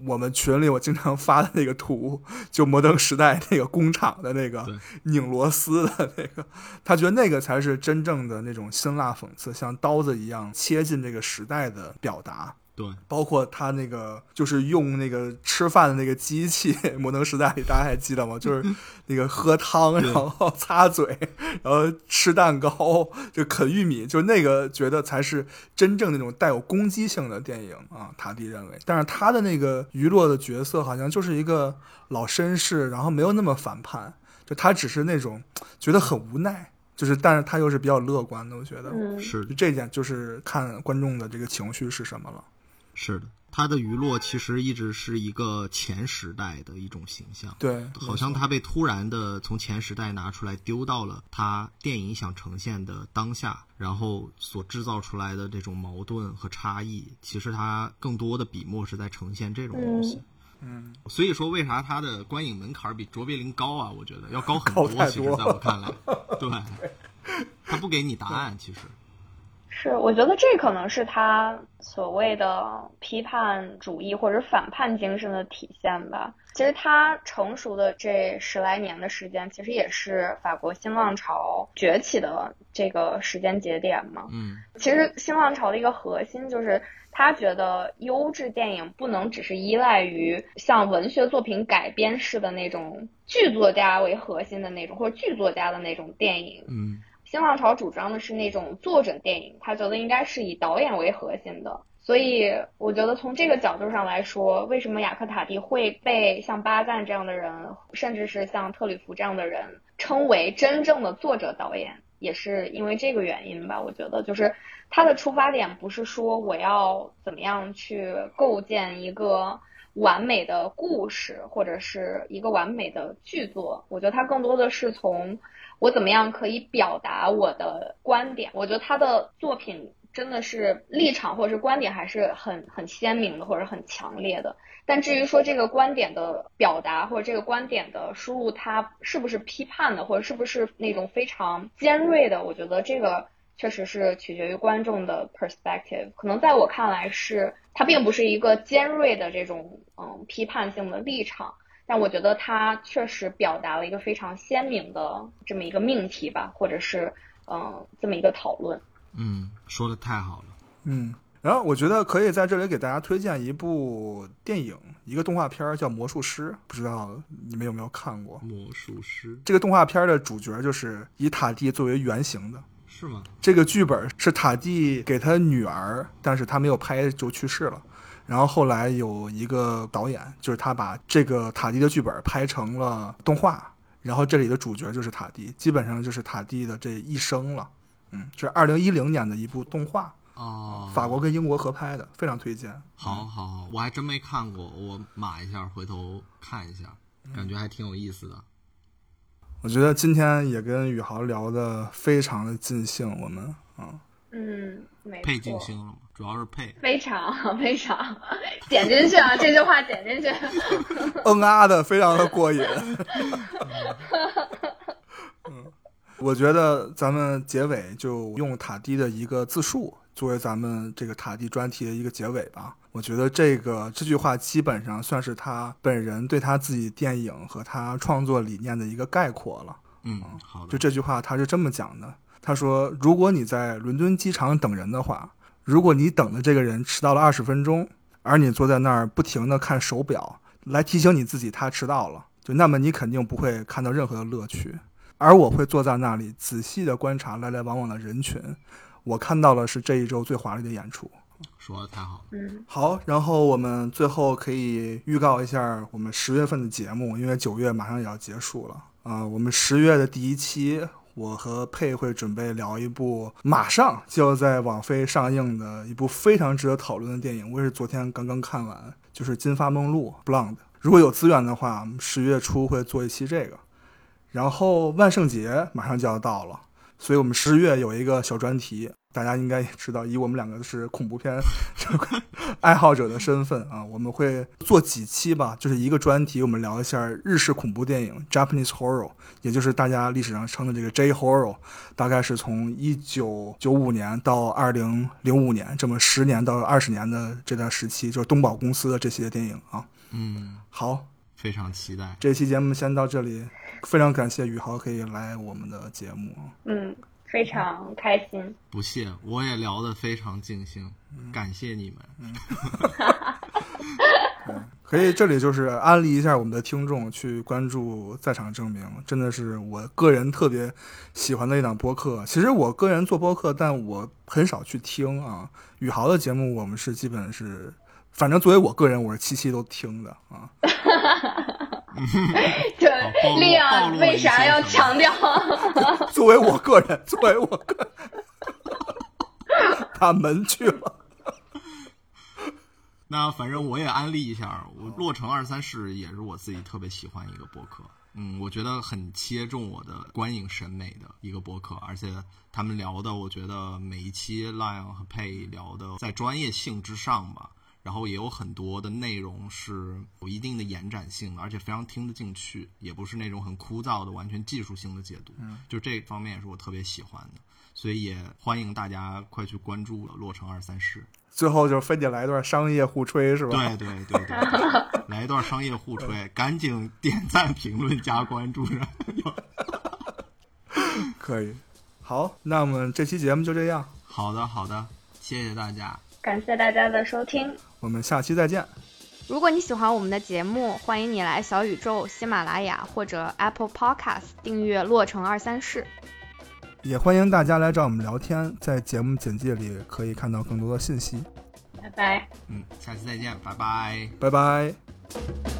我们群里我经常发的那个图，就摩登时代那个工厂的那个拧螺丝的那个，他觉得那个才是真正的那种辛辣讽刺，像刀子一样切进这个时代的表达。对，包括他那个就是用那个吃饭的那个机器，《摩登时代》里大家还记得吗？就是那个喝汤，然后擦嘴，然后吃蛋糕，就啃玉米，就那个觉得才是真正那种带有攻击性的电影啊。塔蒂认为，但是他的那个娱乐的角色好像就是一个老绅士，然后没有那么反叛，就他只是那种觉得很无奈，就是但是他又是比较乐观的，我觉得。嗯，是这一点就是看观众的这个情绪是什么了。是的，他的娱乐其实一直是一个前时代的一种形象。对，好像他被突然的从前时代拿出来丢到了他电影想呈现的当下，然后所制造出来的这种矛盾和差异，其实他更多的笔墨是在呈现这种东西。嗯，所以说，为啥他的观影门槛比卓别林高啊？我觉得要高很多。其实，多在我看来，对，他不给你答案，其实。是，我觉得这可能是他所谓的批判主义或者反叛精神的体现吧。其实他成熟的这十来年的时间，其实也是法国新浪潮崛起的这个时间节点嘛。嗯其实新浪潮的一个核心就是，他觉得优质电影不能只是依赖于像文学作品改编式的那种剧作家为核心的那种，或者剧作家的那种电影。嗯新浪潮主张的是那种作者电影，他觉得应该是以导演为核心的。所以，我觉得从这个角度上来说，为什么雅克塔蒂会被像巴赞这样的人，甚至是像特吕弗这样的人称为真正的作者导演，也是因为这个原因吧。我觉得，就是他的出发点不是说我要怎么样去构建一个完美的故事，或者是一个完美的剧作。我觉得他更多的是从我怎么样可以表达我的观点。我觉得他的作品真的是立场或者是观点还是很很鲜明的，或者很强烈的。但至于说这个观点的表达或者这个观点的输入，它是不是批判的，或者是不是那种非常尖锐的，我觉得这个确实是取决于观众的 perspective。可能在我看来是，它并不是一个尖锐的这种嗯批判性的立场。但我觉得它确实表达了一个非常鲜明的这么一个命题吧，或者是嗯、呃、这么一个讨论。嗯，说的太好了。嗯，然后我觉得可以在这里给大家推荐一部电影，一个动画片儿叫《魔术师》，不知道你们有没有看过？魔术师这个动画片儿的主角就是以塔蒂作为原型的。是吗？这个剧本是塔蒂给他女儿，但是他没有拍就去世了。然后后来有一个导演，就是他把这个塔蒂的剧本拍成了动画，然后这里的主角就是塔蒂，基本上就是塔蒂的这一生了。嗯，这是二零一零年的一部动画，哦，法国跟英国合拍的，非常推荐。好好好，我还真没看过，我码一下，回头看一下，感觉还挺有意思的。我觉得今天也跟宇豪聊的非常的尽兴，我们啊，嗯，没配尽错，兴了吗？主要是配。非常非常，点进去啊，这句话点进去。嗯啊的，非常的过瘾。嗯，我觉得咱们结尾就用塔蒂的一个自述作为咱们这个塔蒂专题的一个结尾吧。我觉得这个这句话基本上算是他本人对他自己电影和他创作理念的一个概括了。嗯，好的。就这句话，他是这么讲的：他说，如果你在伦敦机场等人的话，如果你等的这个人迟到了二十分钟，而你坐在那儿不停的看手表来提醒你自己他迟到了，就那么你肯定不会看到任何的乐趣。而我会坐在那里仔细的观察来来往往的人群，我看到的是这一周最华丽的演出。说的太好了，嗯，好，然后我们最后可以预告一下我们十月份的节目，因为九月马上也要结束了啊、我们十月的第一期，我和佩会准备聊一部马上就要在网飞上映的一部非常值得讨论的电影，我也是昨天刚刚看完，就是《金发梦露》（Blonde）。如果有资源的话，十月初会做一期这个。然后万圣节马上就要到了，所以我们十月有一个小专题，大家应该也知道，以我们两个是恐怖片这 个爱好者的身份啊，我们会做几期吧，就是一个专题，我们聊一下日式恐怖电影 （Japanese Horror），也就是大家历史上称的这个 J Horror，大概是从一九九五年到二零零五年这么十年到二十年的这段时期，就是东宝公司的这些电影啊。嗯，好，非常期待。这期节目先到这里，非常感谢宇豪可以来我们的节目。嗯，非常开心。不谢，我也聊得非常尽兴，感谢你们。嗯可以，这里就是安利一下我们的听众去关注《在场证明》，真的是我个人特别喜欢的一档播客。其实我个人做播客，但我很少去听啊。宇豪的节目，我们是基本是，反正作为我个人，我是期期都听的啊。就好暴露利暴昂为啥要强调？作为我个人，作为我个人，把门去了。那反正我也安利一下，我洛城二三室也是我自己特别喜欢一个播客，嗯，我觉得很切中我的观影审美的一个播客，而且他们聊的，我觉得每一期 Lion 和 Pay 聊的在专业性之上吧，然后也有很多的内容是有一定的延展性的，而且非常听得进去，也不是那种很枯燥的完全技术性的解读，就这方面也是我特别喜欢的，所以也欢迎大家快去关注了洛城二三室。最后就非得来一段商业互吹，是吧？对对对对，来一段商业互吹，赶紧点赞、评论、加关注，然后可以。好，那我们这期节目就这样，好的好的，谢谢大家。感谢大家的收听。我们下期再见。如果你喜欢我们的节目，欢迎你来小宇宙、喜马拉雅或者 Apple Podcast 订阅《洛城二三事》。也欢迎大家来找我们聊天，在节目简介里可以看到更多的信息。拜拜。嗯，下期再见，拜拜。拜拜。